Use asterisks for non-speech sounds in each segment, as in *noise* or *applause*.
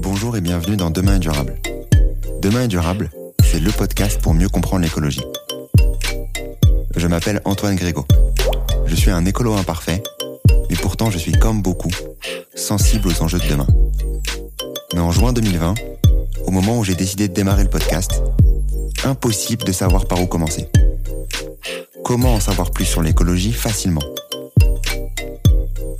Bonjour et bienvenue dans Demain est durable. Demain est durable, c'est le podcast pour mieux comprendre l'écologie. Je m'appelle Antoine Grégo. Je suis un écolo imparfait, mais pourtant je suis comme beaucoup, sensible aux enjeux de demain. Mais en juin 2020, au moment où j'ai décidé de démarrer le podcast, impossible de savoir par où commencer. Comment en savoir plus sur l'écologie facilement?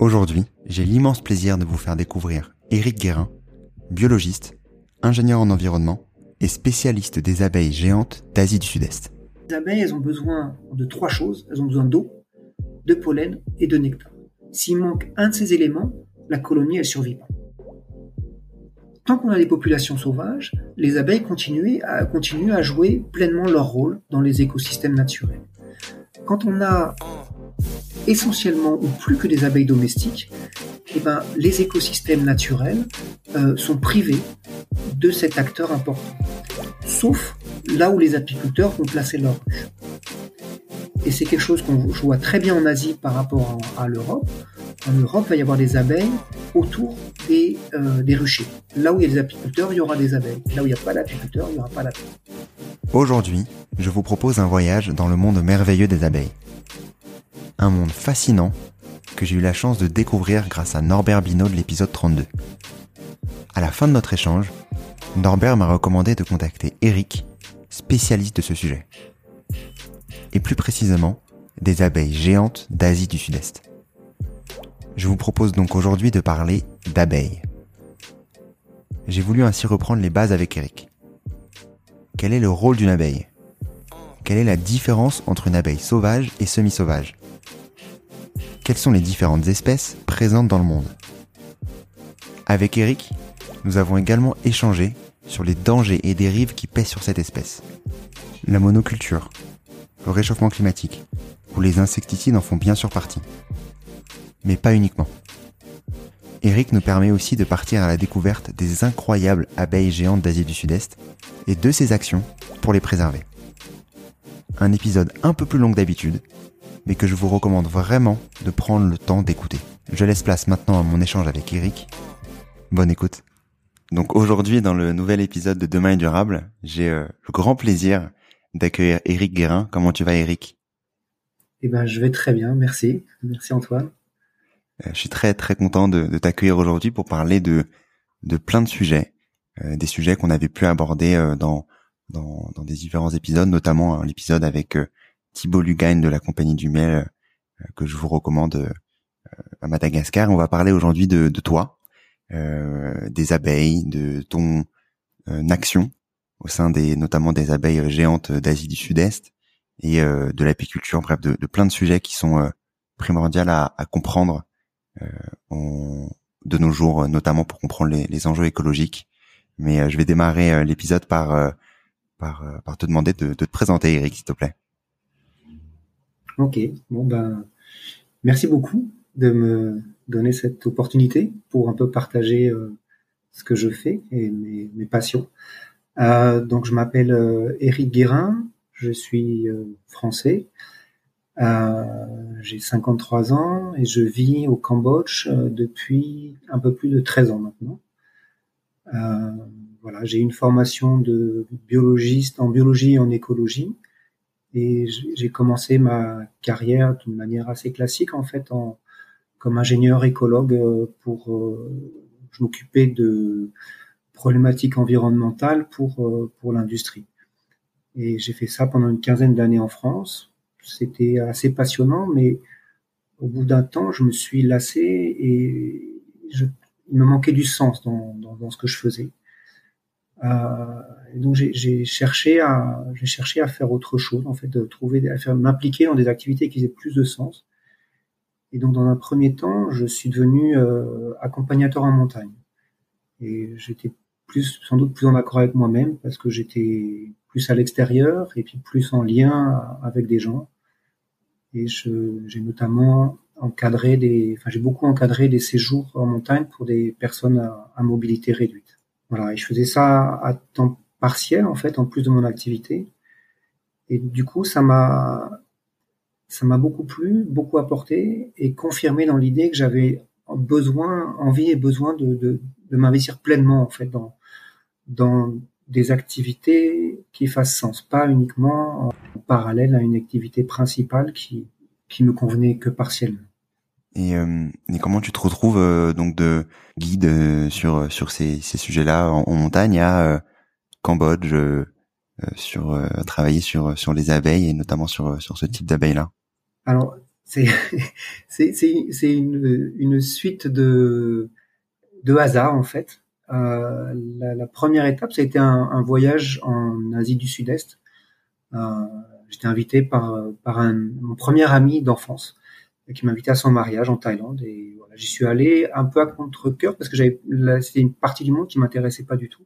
Aujourd'hui, j'ai l'immense plaisir de vous faire découvrir Éric Guérin, biologiste, ingénieur en environnement et spécialiste des abeilles géantes d'Asie du Sud-Est. Les abeilles, elles ont besoin de trois choses. Elles ont besoin d'eau, de pollen et de nectar. S'il manque un de ces éléments, la colonie, elle survit pas. Tant qu'on a des populations sauvages, les abeilles continuent à, continuent à jouer pleinement leur rôle dans les écosystèmes naturels. Quand on a essentiellement ou plus que des abeilles domestiques, eh ben, les écosystèmes naturels euh, sont privés de cet acteur important. Sauf là où les apiculteurs vont placer leur ruche. Et c'est quelque chose qu'on voit très bien en Asie par rapport à, l'Europe. En Europe, il va y avoir des abeilles autour des, euh, des ruchers. Là où il y a des apiculteurs, il y aura des abeilles. Là où il n'y a pas d'apiculteurs, il n'y aura pas d'abeilles. Aujourd'hui, je vous propose un voyage dans le monde merveilleux des abeilles. Un monde fascinant que j'ai eu la chance de découvrir grâce à Norbert Binaud de l'épisode 32. À la fin de notre échange, Norbert m'a recommandé de contacter Eric, spécialiste de ce sujet. Et plus précisément, des abeilles géantes d'Asie du Sud-Est. Je vous propose donc aujourd'hui de parler d'abeilles. J'ai voulu ainsi reprendre les bases avec Eric. Quel est le rôle d'une abeille? Quelle est la différence entre une abeille sauvage et semi-sauvage? Quelles sont les différentes espèces présentes dans le monde Avec Eric, nous avons également échangé sur les dangers et dérives qui pèsent sur cette espèce. La monoculture, le réchauffement climatique, où les insecticides en font bien sûr partie. Mais pas uniquement. Eric nous permet aussi de partir à la découverte des incroyables abeilles géantes d'Asie du Sud-Est et de ses actions pour les préserver. Un épisode un peu plus long que d'habitude, mais que je vous recommande vraiment de prendre le temps d'écouter. Je laisse place maintenant à mon échange avec Eric. Bonne écoute. Donc aujourd'hui, dans le nouvel épisode de Demain est durable, j'ai euh, le grand plaisir d'accueillir Eric Guérin. Comment tu vas, Eric? Eh ben, je vais très bien, merci. Merci Antoine. Euh, je suis très très content de, de t'accueillir aujourd'hui pour parler de de plein de sujets, euh, des sujets qu'on avait pu aborder euh, dans, dans, dans des différents épisodes, notamment l'épisode avec Thibaut Lugagne de la compagnie du Miel que je vous recommande à Madagascar. On va parler aujourd'hui de, toi, des abeilles, de ton action au sein des notamment des abeilles géantes d'Asie du Sud-Est et euh, de l'apiculture, bref, de, plein de sujets qui sont euh, primordiaux à, comprendre euh, de nos jours, notamment pour comprendre les, enjeux écologiques. Mais euh, je vais démarrer euh, l'épisode par par, par te demander de, de, te présenter, Eric, s'il te plaît. Ok, bon ben, merci beaucoup de me donner cette opportunité pour un peu partager ce que je fais et mes, passions. Euh, donc je m'appelle euh, Éric Guérin, je suis euh, français, j'ai 53 ans et je vis au Cambodge depuis un peu plus de 13 ans maintenant. voilà, j'ai une formation de biologiste en biologie et en écologie et j'ai commencé ma carrière d'une manière assez classique en fait en comme ingénieur écologue pour je m'occupais de problématiques environnementales pour euh, pour l'industrie. Et j'ai fait ça pendant une quinzaine d'années en France. C'était assez passionnant, mais au bout d'un temps, je me suis lassé et je, il me manquait du sens dans, dans, ce que je faisais. Euh, donc j'ai cherché à j'ai cherché à faire autre chose, en fait, de trouver, à faire m'impliquer dans des activités qui aient plus de sens. Et donc dans un premier temps, je suis devenu euh, accompagnateur en montagne. Et j'étais plus sans doute plus en accord avec moi-même parce que j'étais plus à l'extérieur et puis plus en lien avec des gens. Et j'ai notamment encadré des, enfin j'ai beaucoup encadré des séjours en montagne pour des personnes à, à mobilité réduite. Voilà, et je faisais ça à temps partiel en fait, en plus de mon activité. Et du coup, ça m'a, ça m'a beaucoup plu, beaucoup apporté et confirmé dans l'idée que j'avais besoin, envie et besoin de, de, m'investir pleinement en fait dans, dans des activités qui fassent sens, pas uniquement en parallèle à une activité principale qui, qui me convenait que partiellement. Et, euh, et comment tu te retrouves euh, donc de guide euh, sur sur ces, ces sujets-là en, montagne à Cambodge sur travailler sur sur les abeilles et notamment sur sur ce type d'abeilles-là Alors *laughs* c'est c'est c'est une une suite de de hasard en fait. Euh, la, première étape, ça a été un, voyage en Asie du Sud-Est. Euh, J'étais invité par, par un, mon premier ami d'enfance qui m'a invité à son mariage en Thaïlande. Et voilà, j'y suis allé un peu à contre-cœur parce que c'était une partie du monde qui m'intéressait pas du tout.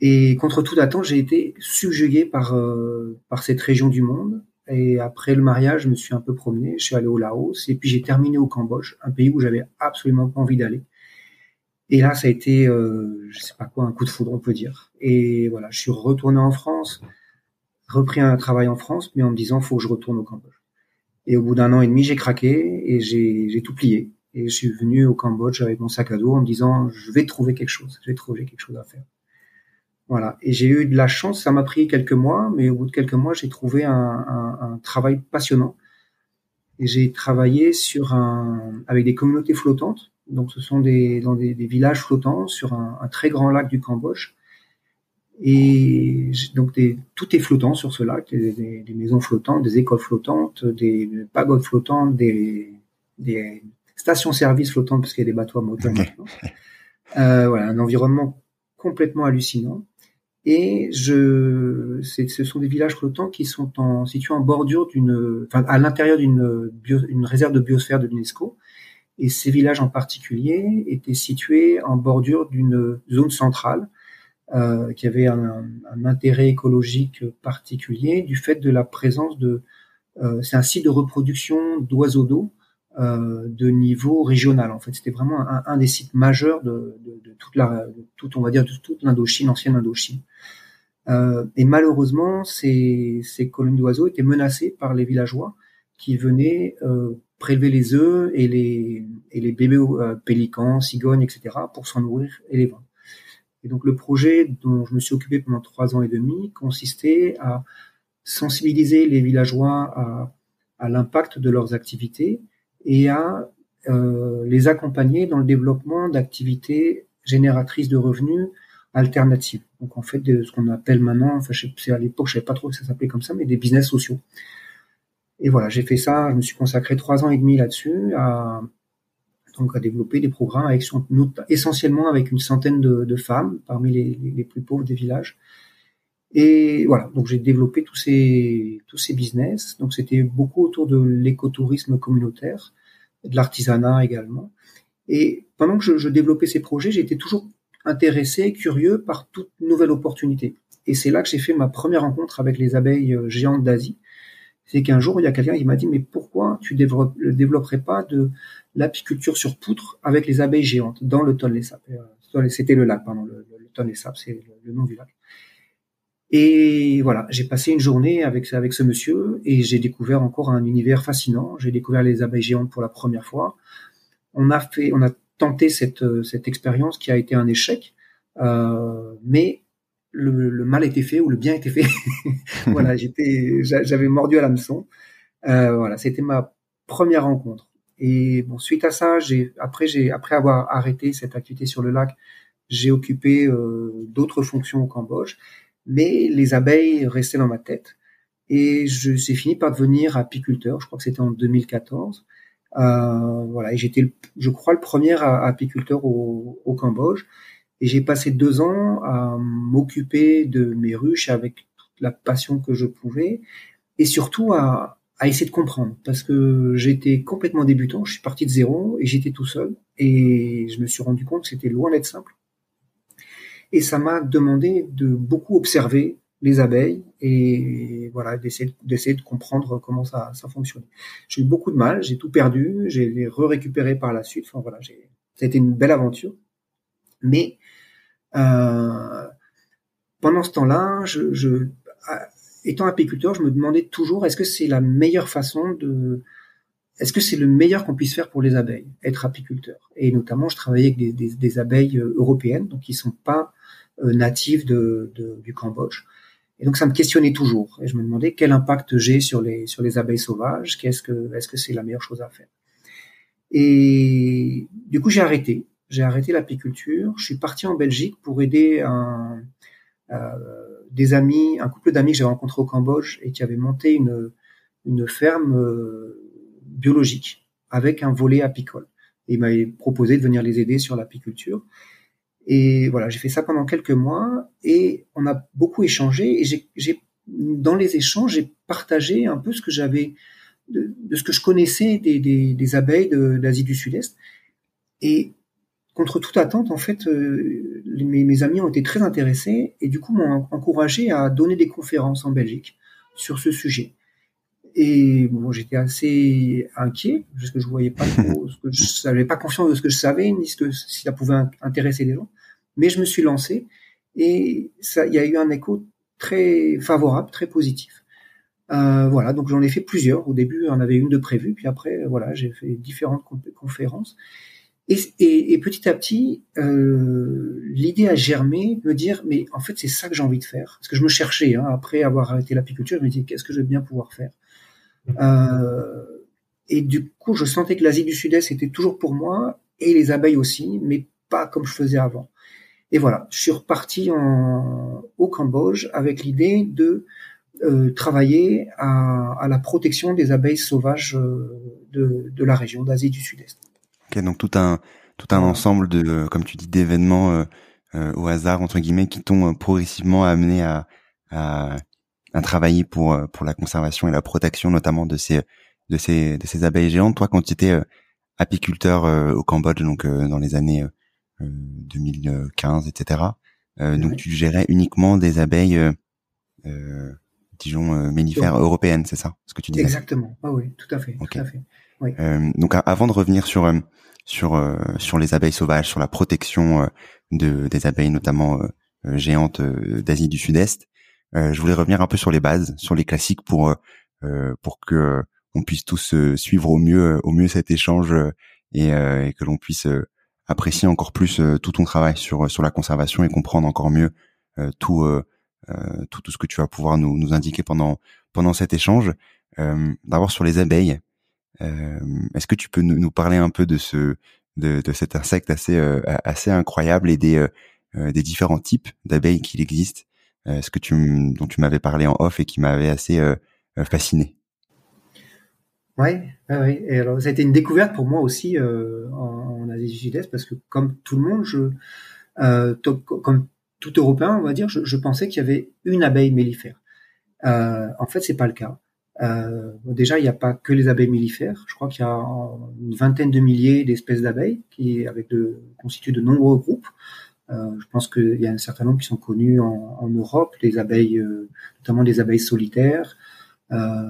Et contre toute attente, j'ai été subjugué par euh, par cette région du monde. Et après le mariage, je me suis un peu promené. Je suis allé au Laos et puis j'ai terminé au Cambodge, un pays où j'avais absolument pas envie d'aller. Et là, ça a été, euh, je sais pas quoi, un coup de foudre, on peut dire. Et voilà, je suis retourné en France, repris un travail en France, mais en me disant, faut que je retourne au Cambodge. Et au bout d'un an et demi, j'ai craqué et j'ai tout plié. Et je suis venu au Cambodge avec mon sac à dos en me disant, je vais trouver quelque chose, je vais trouver quelque chose à faire. Voilà. Et j'ai eu de la chance, ça m'a pris quelques mois, mais au bout de quelques mois, j'ai trouvé un, un, un, travail passionnant. Et j'ai travaillé sur un, avec des communautés flottantes donc, ce sont des, dans des, des villages flottants sur un, un, très grand lac du Cambodge. Et donc, des, tout est flottant sur ce lac. Des, des, des, maisons flottantes, des écoles flottantes, des pagodes flottantes, des, des stations-service flottantes, parce qu'il y a des bateaux à moteur maintenant. Euh, voilà, un environnement complètement hallucinant. Et je, ce sont des villages flottants qui sont en, situés en bordure d'une, enfin, à l'intérieur d'une une réserve de biosphère de l'UNESCO. Et ces villages en particulier étaient situés en bordure d'une zone centrale euh, qui avait un, intérêt écologique particulier du fait de la présence de... Euh, c'est un site de reproduction d'oiseaux d'eau de niveau régional. En fait, c'était vraiment un, des sites majeurs de, toute la, toute, on va dire, toute l'Indochine, ancienne Indochine. Euh, et malheureusement, ces, ces colonies d'oiseaux étaient menacées par les villageois qui venaient euh, prélever les œufs et les, et les bébés euh, pélicans, cigognes, etc. pour s'en nourrir et les vendre. Et donc le projet dont je me suis occupé pendant trois ans et demi consistait à sensibiliser les villageois à l'impact de leurs activités et à euh, les accompagner dans le développement d'activités génératrices de revenus alternatives. Donc en fait, de ce qu'on appelle maintenant, enfin je à l'époque je savais pas trop que ça s'appelait comme ça, mais des business sociaux. Et voilà, j'ai fait ça, je me suis consacré trois ans et demi là-dessus, à, donc à développer des programmes avec essentiellement avec une centaine de, de femmes parmi les, les, plus pauvres des villages. Et voilà, donc j'ai développé tous ces tous ces business. Donc c'était beaucoup autour de l'écotourisme communautaire, de l'artisanat également. Et pendant que je, développais ces projets, j'étais toujours intéressé, curieux par toute nouvelle opportunité. Et c'est là que j'ai fait ma première rencontre avec les abeilles euh, géantes d'Asie, c'est qu'un jour, il y a quelqu'un qui m'a dit, mais pourquoi tu ne développerais pas de l'apiculture sur poutre avec les abeilles géantes dans le Tonlé Sap euh, C'était le lac, pardon, le, le Tonlé Sap, c'est le, nom du lac. Et voilà, j'ai passé une journée avec, avec ce monsieur et j'ai découvert encore un univers fascinant. J'ai découvert les abeilles géantes pour la première fois. On a fait, on a tenté cette, cette expérience qui a été un échec, euh, mais le, le, mal était fait ou le bien était fait. *laughs* voilà, *laughs* j'étais, j'avais mordu à l'hameçon. Euh, voilà, c'était ma première rencontre. Et bon, suite à ça, j'ai après j'ai après avoir arrêté cette activité sur le lac, j'ai occupé d'autres fonctions au Cambodge, mais les abeilles restaient dans ma tête. Et je j'ai fini par devenir apiculteur. Je crois que c'était en 2014. Euh, voilà, et j'étais, je crois, le premier apiculteur au, au Cambodge. Et j'ai passé deux ans à m'occuper de mes ruches avec toute la passion que je pouvais, et surtout à, à essayer de comprendre, parce que j'étais complètement débutant. Je suis parti de zéro et j'étais tout seul, et je me suis rendu compte que c'était loin d'être simple. Et ça m'a demandé de beaucoup observer, les abeilles et voilà d'essayer de comprendre comment ça ça fonctionne. J'ai eu beaucoup de mal, j'ai tout perdu, j'ai les re-récupéré par la suite. Enfin voilà, j'ai ça a été une belle aventure. Mais euh, pendant ce temps-là, je, je étant apiculteur, je me demandais toujours est-ce que c'est la meilleure façon de est-ce que c'est le meilleur qu'on puisse faire pour les abeilles, être apiculteur? Et notamment, je travaillais avec des, des, des abeilles euh, européennes, donc qui sont pas euh, natives de, de, du Cambodge. Et donc ça me questionnait toujours. Et je me demandais quel impact j'ai sur les sur les abeilles sauvages. Qu'est-ce que est-ce que c'est la meilleure chose à faire? Et du coup j'ai arrêté. J'ai arrêté l'apiculture. Je suis parti en Belgique pour aider un, euh, des amis, un couple d'amis que j'ai rencontré au Cambodge et qui avait monté une une ferme euh, biologique avec un volet apicole. Et il m'avait proposé de venir les aider sur l'apiculture. Et voilà, j'ai fait ça pendant quelques mois et on a beaucoup échangé et j'ai, dans les échanges, j'ai partagé un peu ce que j'avais, de, ce que je connaissais des, abeilles de, d'Asie du Sud-Est. Et contre toute attente, en fait, euh, mes, amis ont été très intéressés et du coup m'ont encouragé à donner des conférences en Belgique sur ce sujet. Et bon, j'étais assez inquiet parce que je voyais pas trop, que je n'avais pas confiance de ce que je savais ni si ça pouvait intéresser les gens. Mais je me suis lancé et il y a eu un écho très favorable, très positif. Euh, voilà, donc j'en ai fait plusieurs. Au début, on avait une de prévue, puis après, voilà, j'ai fait différentes conférences. Et, petit à petit, euh, l'idée a germé, me dire, mais en fait, c'est ça que j'ai envie de faire. Parce que je me cherchais, hein, après avoir arrêté l'apiculture, je me disais, qu'est-ce que je vais bien pouvoir faire? Euh, Et du coup, je sentais que l'Asie du Sud-Est était toujours pour moi, et les abeilles aussi, mais pas comme je faisais avant. Et voilà, je suis reparti en, au Cambodge avec l'idée de euh, travailler à, à, la protection des abeilles sauvages euh, de, de la région d'Asie du Sud-Est. Ok, donc tout un tout un ensemble de, comme tu dis, d'événements euh, euh au hasard entre guillemets qui t'ont progressivement amené à, à, à travailler pour pour la conservation et la protection notamment de ces de ces de ces abeilles géantes. Toi, quand tu étais apiculteur au Cambodge, donc dans les années 2015, etc. Euh, donc tu gérais uniquement des abeilles, euh, euh disons euh, mellifères européennes, c'est ça, ce que tu disais? Exactement. Ah oui, tout à fait. Tout à fait. Oui. donc avant de revenir sur sur sur les abeilles sauvages, sur la protection de des abeilles notamment géantes d'Asie du Sud-Est, je voulais revenir un peu sur les bases, sur les classiques pour pour que on puisse tous suivre au mieux au mieux cet échange et, et que l'on puisse apprécier encore plus euh, tout ton travail sur sur la conservation et comprendre encore mieux euh, tout, euh, tout, tout ce que tu vas pouvoir nous, nous indiquer pendant pendant cet échange. D'abord sur les abeilles, est-ce que tu peux nous, nous, parler un peu de ce de, de cet insecte assez assez incroyable et des des différents types d'abeilles qu'il existe, ce que tu dont tu m'avais parlé en off et qui m'avait assez fasciné? Ouais, ouais, Et alors, ça a été une découverte pour moi aussi euh, en, Asie du Sud-Est parce que comme tout le monde, je, euh, comme tout Européen, on va dire, je, pensais qu'il y avait une abeille mellifère. Euh, en fait, c'est pas le cas. Euh, déjà, il n'y a pas que les abeilles mellifères. Je crois qu'il y a une vingtaine de milliers d'espèces d'abeilles qui, avec de, constituent de nombreux groupes. Euh, je pense qu'il y a un certain nombre qui sont connus en, en Europe, les abeilles, euh, notamment les abeilles solitaires. Euh,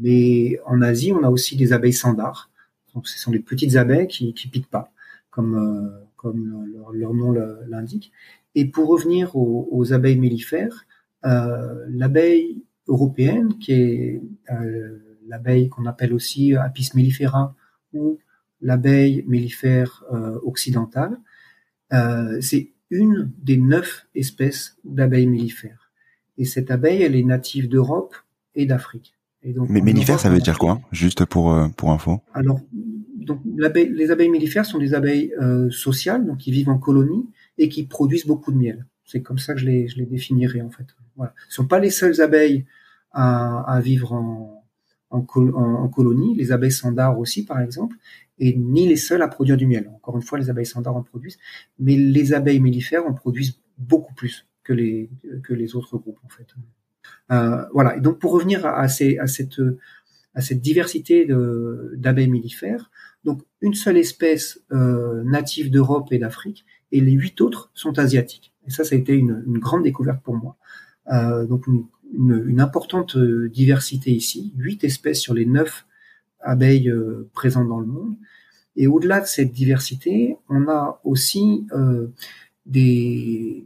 mais en Asie, on a aussi des abeilles sandars. Donc, ce sont des petites abeilles qui, qui piquent pas, comme, euh, comme leur, nom l'indique. Et pour revenir aux, aux abeilles mellifères, euh, l'abeille européenne, qui est euh, l'abeille qu'on appelle aussi Apis mellifera ou l'abeille mellifère euh, occidentale, euh, c'est une des neuf espèces d'abeilles mellifères. Et cette abeille, elle est native d'Europe et d'Afrique. Mais mellifère, ça veut dire quoi? Juste pour euh, pour info. Alors donc les abeilles mellifères sont des abeilles euh, sociales, donc qui vivent en colonie et qui produisent beaucoup de miel. C'est comme ça que je les, je les définirais en fait. Voilà. Ce sont pas les seules abeilles à, à vivre en, en, en, colonie, les abeilles sandars aussi par exemple, et ni les seules à produire du miel. Encore une fois, les abeilles sandars en produisent, mais les abeilles mellifères en produisent beaucoup plus que les, que les autres groupes en fait. Euh, voilà. Et donc pour revenir à, à cette diversité d'abeilles mellifères, donc une seule espèce euh, native d'Europe et d'Afrique, et les huit autres sont asiatiques. Et ça, ça a été une, grande découverte pour moi. Euh, donc une, importante euh, diversité ici, huit espèces sur les neuf abeilles euh, présentes dans le monde. Et au-delà de cette diversité, on a aussi euh, des,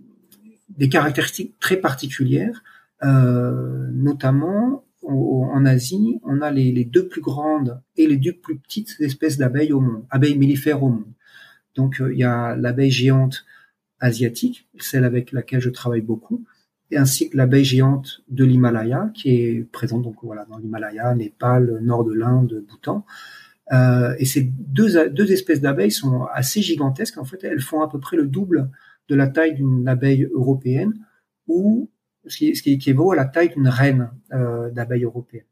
caractéristiques très particulières, euh, notamment en Asie, on a les, les, deux plus grandes et les deux plus petites espèces d'abeilles au monde, abeilles mellifères au monde. Donc euh, il y a l'abeille géante asiatique, celle avec laquelle je travaille beaucoup, et ainsi que l'abeille géante de l'Himalaya, qui est présente donc voilà dans l'Himalaya, Népal, nord de l'Inde, Bhoutan. Euh, et ces deux, deux espèces d'abeilles sont assez gigantesques. En fait, elles font à peu près le double de la taille d'une abeille européenne ou ce qui, ce qui à la taille d'une reine euh, d'abeille européenne.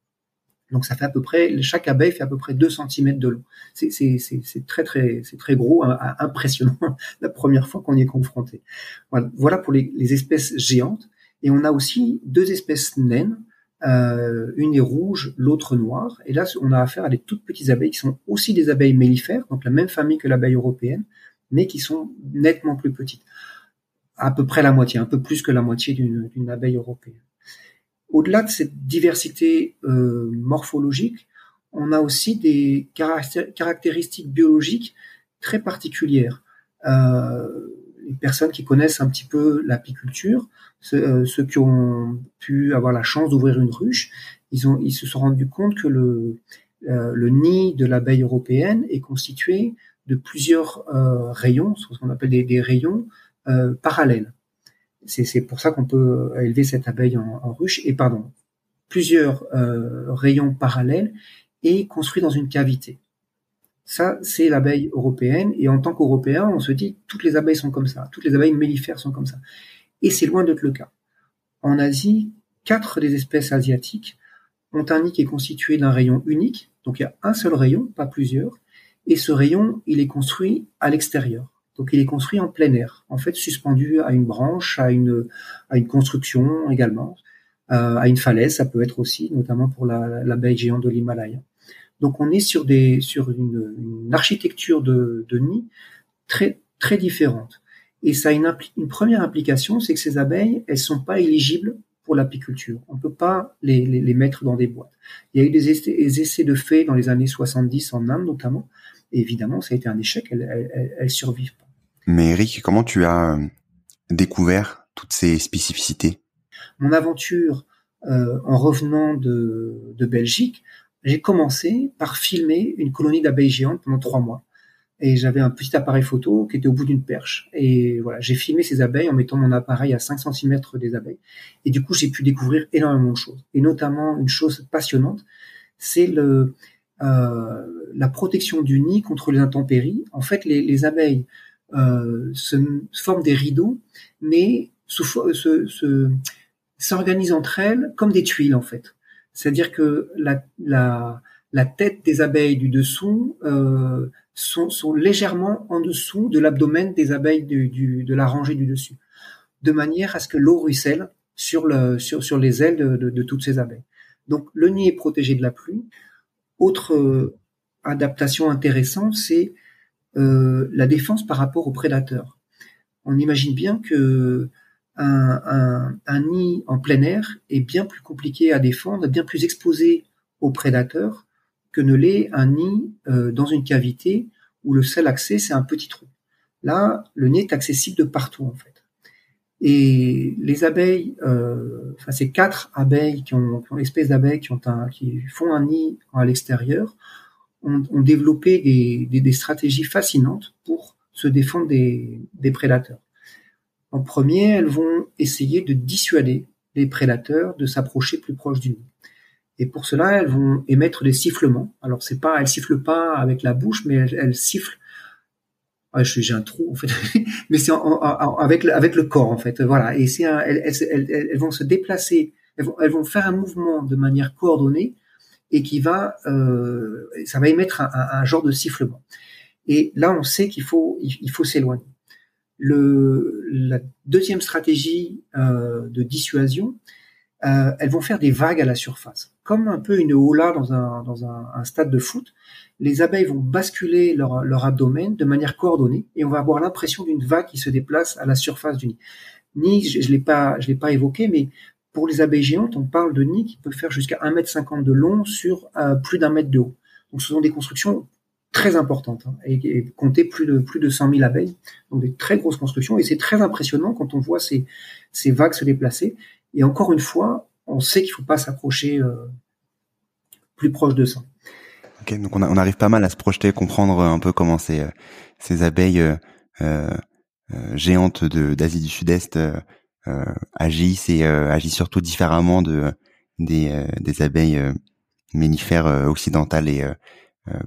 Donc ça fait à peu près, chaque abeille fait à peu près 2 cm de long. C'est très très très gros, impressionnant *laughs* la première fois qu'on y est confronté. Voilà, pour les, les, espèces géantes. Et on a aussi deux espèces naines. Euh, une est rouge, l'autre noire. Et là, on a affaire à des toutes petites abeilles qui sont aussi des abeilles mellifères, donc la même famille que l'abeille européenne, mais qui sont nettement plus petites à peu près la moitié, un peu plus que la moitié d'une abeille européenne. Au-delà de cette diversité euh, morphologique, on a aussi des caractéristiques biologiques très particulières. Euh, les personnes qui connaissent un petit peu l'apiculture, euh, ceux, qui ont pu avoir la chance d'ouvrir une ruche, ils, se sont rendus compte que le, nid de l'abeille européenne est constitué de plusieurs rayons, ce qu'on appelle des rayons euh, parallèles. C'est pour ça qu'on peut élever cette abeille en, en ruche et pardon, plusieurs euh, rayons parallèles et construits dans une cavité. Ça, c'est l'abeille européenne. Et en tant qu'Européen, on se dit toutes les abeilles sont comme ça, toutes les abeilles mellifères sont comme ça. Et c'est loin d'être le cas. En Asie, quatre des espèces asiatiques ont un nid qui est constitué d'un rayon unique. Donc il y a un seul rayon, pas plusieurs. Et ce rayon, il est construit à l'extérieur. Donc il est construit en plein air, en fait suspendu à une branche, à une, à une construction également, euh, à une falaise, ça peut être aussi, notamment pour la, l'abeille géante de l'Himalaya. Donc on est sur, des, sur une, architecture de, de nid très, très différente. Et ça a une, première implication, c'est que ces abeilles, elles sont pas éligibles pour l'apiculture. On peut pas les, les, mettre dans des boîtes. Il y a eu des essais, de faits dans les années 70 en Inde notamment, évidemment, ça a été un échec, elles, elles, survivent. Mais Eric, comment tu as euh, découvert toutes ces spécificités? Mon aventure euh, en revenant de, Belgique, j'ai commencé par filmer une colonie d'abeilles géantes pendant trois mois. Et j'avais un petit appareil photo qui était au bout d'une perche. Et voilà, j'ai filmé ces abeilles en mettant mon appareil à 5 cm des abeilles. Et du coup, j'ai pu découvrir énormément de choses. Et notamment, une chose passionnante, c'est euh, la protection du nid contre les intempéries. En fait, les, les abeilles se forment des rideaux, mais s'organisent se, entre elles comme des tuiles en fait. C'est-à-dire que la, la, la, tête des abeilles du dessous euh, sont, sont, légèrement en dessous de l'abdomen des abeilles du, du, de la rangée du dessus, de manière à ce que l'eau ruisselle sur, le, sur, sur les ailes de, de, de, toutes ces abeilles. Donc le nid est protégé de la pluie. Autre euh, adaptation intéressante, c'est euh, la défense par rapport aux prédateurs. On imagine bien que un, nid en plein air est bien plus compliqué à défendre, bien plus exposé aux prédateurs que ne l'est un nid euh, dans une cavité où le seul accès c'est un petit trou. Là, le nid est accessible de partout en fait. Et les abeilles, euh, enfin ces quatre abeilles qui ont, qui ont espèces d'abeilles qui ont un, qui font un nid à l'extérieur, ont, ont, développé des, des, des, stratégies fascinantes pour se défendre des, des, prédateurs. En premier, elles vont essayer de dissuader les prédateurs de s'approcher plus proche du nid. Et pour cela, elles vont émettre des sifflements. Alors c'est pas, elles sifflent pas avec la bouche, mais elles, sifflent. Ah, j'ai un trou en fait, *laughs* mais c'est avec le, avec le corps en fait. Voilà. Et c'est elles, elles, elles, vont se déplacer, elles vont, elles vont faire un mouvement de manière coordonnée et qui va, euh, ça va émettre un, un, genre de sifflement. Et là, on sait qu'il faut, il faut s'éloigner. Le, la deuxième stratégie euh, de dissuasion, euh, elles vont faire des vagues à la surface, comme un peu une hola dans un, dans un, stade de foot. Les abeilles vont basculer leur, leur, abdomen de manière coordonnée et on va avoir l'impression d'une vague qui se déplace à la surface du nid. Nid, je, je l'ai pas, je l'ai pas évoqué, mais pour les abeilles géantes, on parle de nids qui peuvent faire jusqu'à 1,50 m de long sur euh, plus d'un mètre de haut. Donc ce sont des constructions très importantes hein, et, compter plus de plus de 100 000 abeilles, donc des très grosses constructions et c'est très impressionnant quand on voit ces, ces vagues se déplacer. Et encore une fois, on sait qu'il faut pas s'approcher euh, plus proche de ça. Ok, donc on, on, arrive pas mal à se projeter, comprendre un peu comment ces, euh, ces abeilles euh, euh, géantes d'Asie du Sud-Est agissent et agissent surtout différemment de des, des abeilles mellifères occidentales et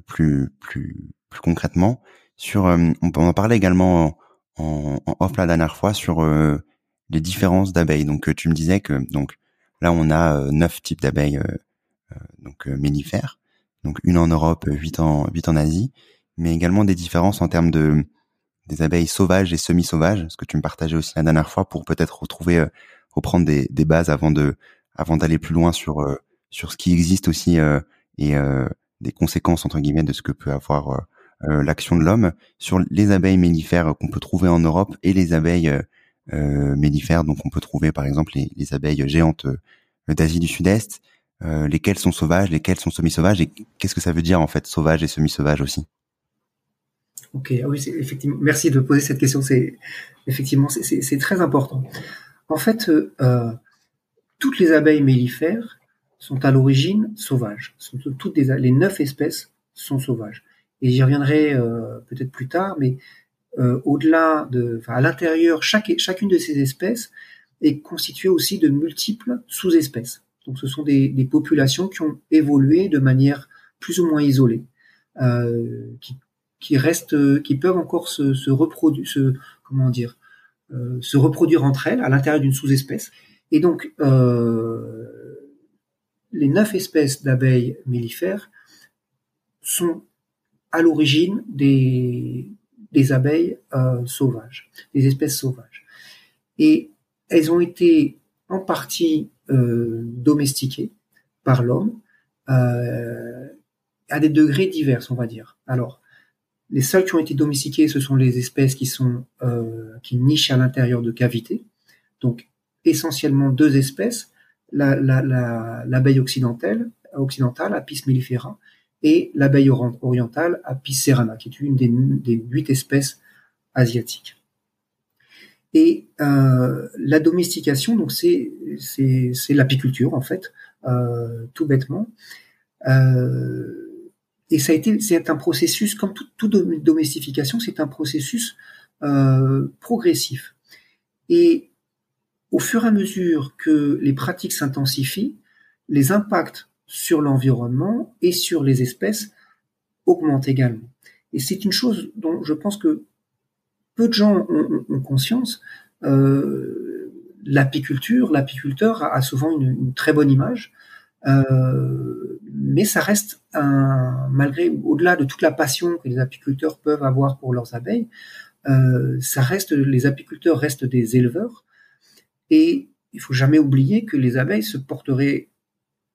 plus plus plus concrètement. Sur on, en parlait également en, en, off la dernière fois sur les différences d'abeilles. Donc tu me disais que donc là on a neuf types d'abeilles donc mellifères, donc une en Europe, huit en huit en Asie, mais également des différences en termes de des abeilles sauvages et semi-sauvages, ce que tu me partageais aussi la dernière fois pour peut-être retrouver reprendre des, des bases avant de avant d'aller plus loin sur sur ce qui existe aussi et des conséquences entre guillemets de ce que peut avoir l'action de l'homme sur les abeilles mellifères qu'on peut trouver en Europe et les abeilles euh, mellifères. Donc on peut trouver par exemple les, abeilles géantes euh, d'Asie du Sud-Est, euh, lesquelles sont sauvages, lesquelles sont semi-sauvages, et qu'est-ce que ça veut dire en fait sauvage et semi-sauvage aussi? Ok, ah oui, effectivement. Merci de poser cette question. C'est effectivement c'est très important. En fait, euh, toutes les abeilles mellifères sont à l'origine sauvages. Sont toutes les neuf espèces sont sauvages. Et j'y reviendrai euh, peut-être plus tard, mais euh, au-delà de, à l'intérieur, chaque, chacune de ces espèces est constituée aussi de multiples sous-espèces. Donc, ce sont des, populations qui ont évolué de manière plus ou moins isolée, euh, qui, qui restent, qui peuvent encore euh, se reproduire entre elles à l'intérieur d'une sous-espèce. Et donc, euh, les neuf espèces d'abeilles mellifères sont à l'origine des, abeilles euh, sauvages, des espèces sauvages. Et elles ont été en partie euh, domestiquées par l'homme euh, à des degrés divers, on va dire. Alors, les seules qui ont été domestiquées, ce sont les espèces qui sont qui nichent à l'intérieur de cavités. Donc, essentiellement deux espèces l'abeille la, occidentale, occidentale, Apis mellifera, et l'abeille orientale Apis serrana, qui est une des, huit espèces asiatiques. Et euh, la domestication, donc c'est l'apiculture en fait, euh, tout bêtement. Euh, et ça a été c'est un processus comme toute tout domestification, c'est un processus progressif. Et au fur et à mesure que les pratiques s'intensifient, les impacts sur l'environnement et sur les espèces augmente également. Et c'est une chose dont je pense que peu de gens ont, conscience. Euh, l'apiculture, l'apiculteur a, souvent une, très bonne image, euh, mais ça reste un, malgré, au-delà de toute la passion que les apiculteurs peuvent avoir pour leurs abeilles, euh, ça reste, les apiculteurs restent des éleveurs, et il faut jamais oublier que les abeilles se porteraient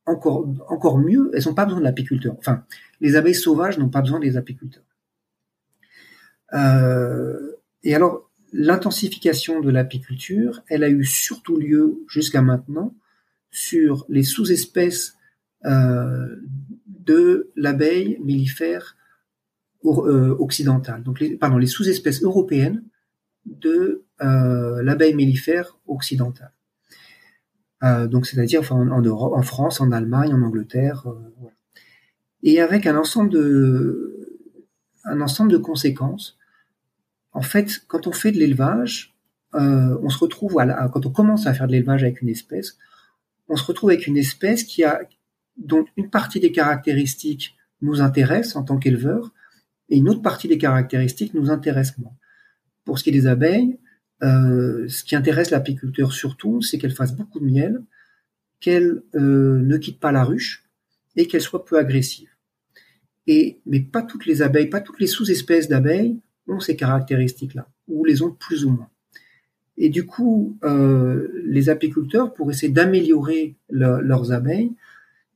encore, encore mieux, elles n'ont pas besoin de l'apiculteur. Enfin, les abeilles sauvages n'ont pas besoin des apiculteurs. Euh, et alors, l'intensification de l'apiculture, elle a eu surtout lieu jusqu'à maintenant sur les sous-espèces euh, de l'abeille mellifère euh, occidentale, donc les, pardon, les sous-espèces européennes de l'abeille mellifère occidentale. Euh, donc c'est-à-dire en, France, en Allemagne, en Angleterre, euh, et avec un ensemble de un ensemble de conséquences. En fait, quand on fait de l'élevage, euh, on se retrouve quand on commence à faire de l'élevage avec une espèce, on se retrouve avec une espèce qui a dont une partie des caractéristiques nous intéresse en tant qu'éleveur, et une autre partie des caractéristiques nous intéresse moins. Pour ce qui est des abeilles, euh, ce qui intéresse l'apiculteur surtout, c'est qu'elles fassent beaucoup de miel, qu'elles euh, ne quittent pas la ruche et qu'elles soient peu agressives. Et, mais pas toutes les abeilles, pas toutes les sous-espèces d'abeilles ont ces caractéristiques-là, ou les ont plus ou moins. Et du coup, euh, les apiculteurs, pour essayer d'améliorer leurs abeilles,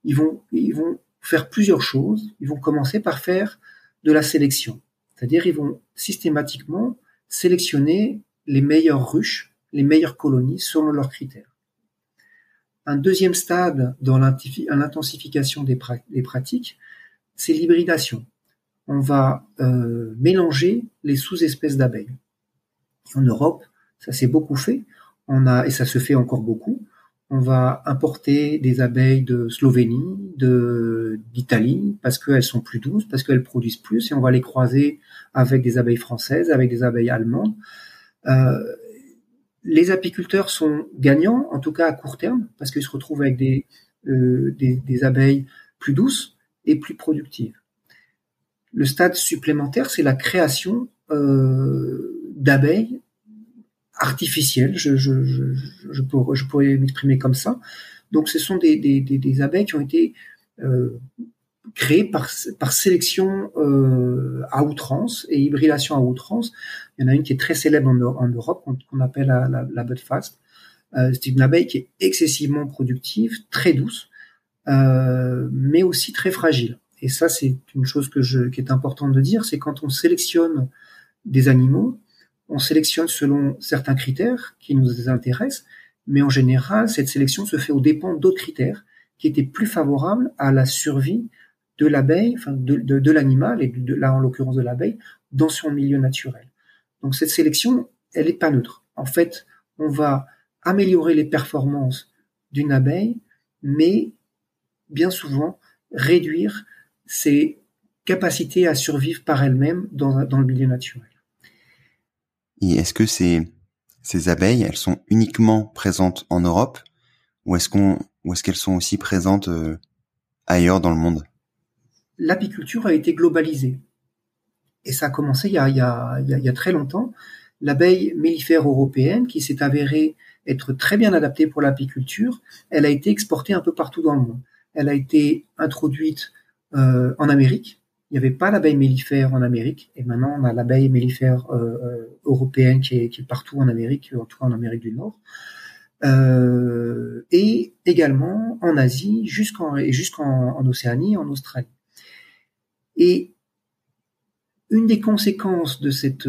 ils vont, ils vont faire plusieurs choses. Ils vont commencer par faire de la sélection. C'est-à-dire, ils vont systématiquement sélectionner les meilleures ruches, les meilleures colonies selon leurs critères. Un deuxième stade dans l'intensification des, pratiques, c'est l'hybridation. On va euh, mélanger les sous-espèces d'abeilles. En Europe, ça s'est beaucoup fait. On a, et ça se fait encore beaucoup. On va importer des abeilles de Slovénie, de d'Italie, parce qu'elles sont plus douces, parce qu'elles produisent plus, et on va les croiser avec des abeilles françaises, avec des abeilles allemandes. Euh, les apiculteurs sont gagnants, en tout cas à court terme, parce qu'ils se retrouvent avec des, euh, des, abeilles plus douces et plus productives. Le stade supplémentaire, c'est la création euh, d'abeilles artificielles, je, je, je, je, pourrais, pourrais m'exprimer comme ça. Donc ce sont des, des, des abeilles qui ont été euh, créées par, par sélection euh, à outrance et hybridation à outrance. Il y en a une qui est très célèbre en, en Europe, qu'on appelle la, la, la Budfast. Euh, c'est une abeille qui est excessivement productive, très douce, euh, mais aussi très fragile. Et ça, c'est une chose que je, qui est importante de dire, c'est quand on sélectionne des animaux, on sélectionne selon certains critères qui nous intéressent, mais en général, cette sélection se fait au dépend d'autres critères qui étaient plus favorables à la survie de l'abeille, de, l'animal, et de, là en l'occurrence de l'abeille, dans son milieu naturel. Donc cette sélection, elle n'est pas neutre. En fait, on va améliorer les performances d'une abeille, mais bien souvent réduire ses capacités à survivre par elle-même dans le milieu naturel. Est-ce que ces, abeilles, elles sont uniquement présentes en Europe ou est-ce qu'elles sont aussi présentes euh, ailleurs dans le monde? L'apiculture a été globalisée. Et ça a commencé il y a très longtemps. L'abeille mellifère européenne, qui s'est avérée être très bien adaptée pour l'apiculture, elle a été exportée un peu partout dans le monde. Elle a été introduite euh, en Amérique, il n'y avait pas l'abeille mellifère en Amérique, et maintenant on a l'abeille mellifère euh, euh, européenne qui est, partout en Amérique, en tout cas en Amérique du Nord, euh, et également en Asie, jusqu'en Océanie, en Australie. Et une des conséquences de cette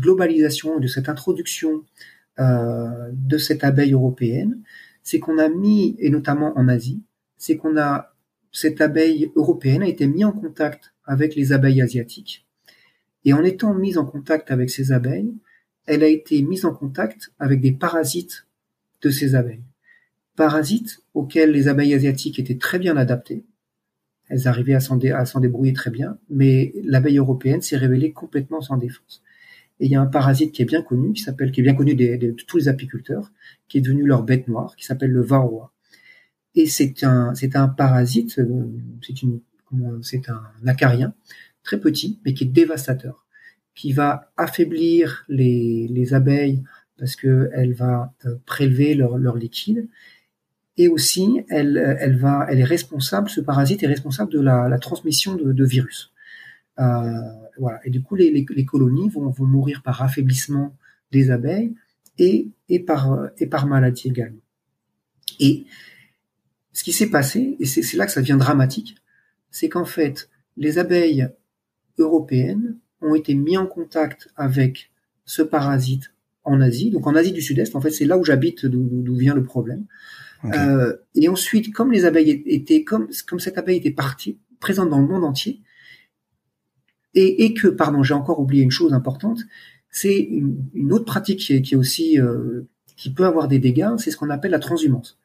globalisation, de cette introduction de cette abeille européenne, c'est qu'on a mis, et notamment en Asie, c'est qu'on a cette abeille européenne a été mise en contact avec les abeilles asiatiques. Et en étant mise en contact avec ces abeilles, elle a été mise en contact avec des parasites de ces abeilles. Parasites auxquels les abeilles asiatiques étaient très bien adaptées. Elles arrivaient à s'en, débrouiller très bien, mais l'abeille européenne s'est révélée complètement sans défense. Et il y a un parasite qui est bien connu, qui s'appelle, qui est bien connu de tous les apiculteurs, qui est devenu leur bête noire, qui s'appelle le varroa. Et c'est un, c'est un parasite, euh, c'est une, c'est un acarien très petit, mais qui est dévastateur, qui va affaiblir les, les abeilles parce que elle va euh, prélever leur, leur liquide et aussi elle, elle va, elle est responsable, ce parasite est responsable de la, transmission de, virus. Euh, voilà. Et du coup, les, colonies vont, vont mourir par affaiblissement des abeilles et, et par, et par maladie également. Et ce qui s'est passé, et c'est là que ça devient dramatique, c'est qu'en fait, les abeilles européennes ont été mis en contact avec ce parasite en Asie, donc en Asie du Sud-Est, en fait, c'est là où j'habite, d'où vient le problème. Euh, et ensuite, comme les abeilles étaient, comme, comme cette abeille était partie, présente dans le monde entier, et, et que, pardon, j'ai encore oublié une chose importante, c'est une, une, autre pratique qui est, qui est aussi, euh, qui peut avoir des dégâts, c'est ce qu'on appelle la transhumance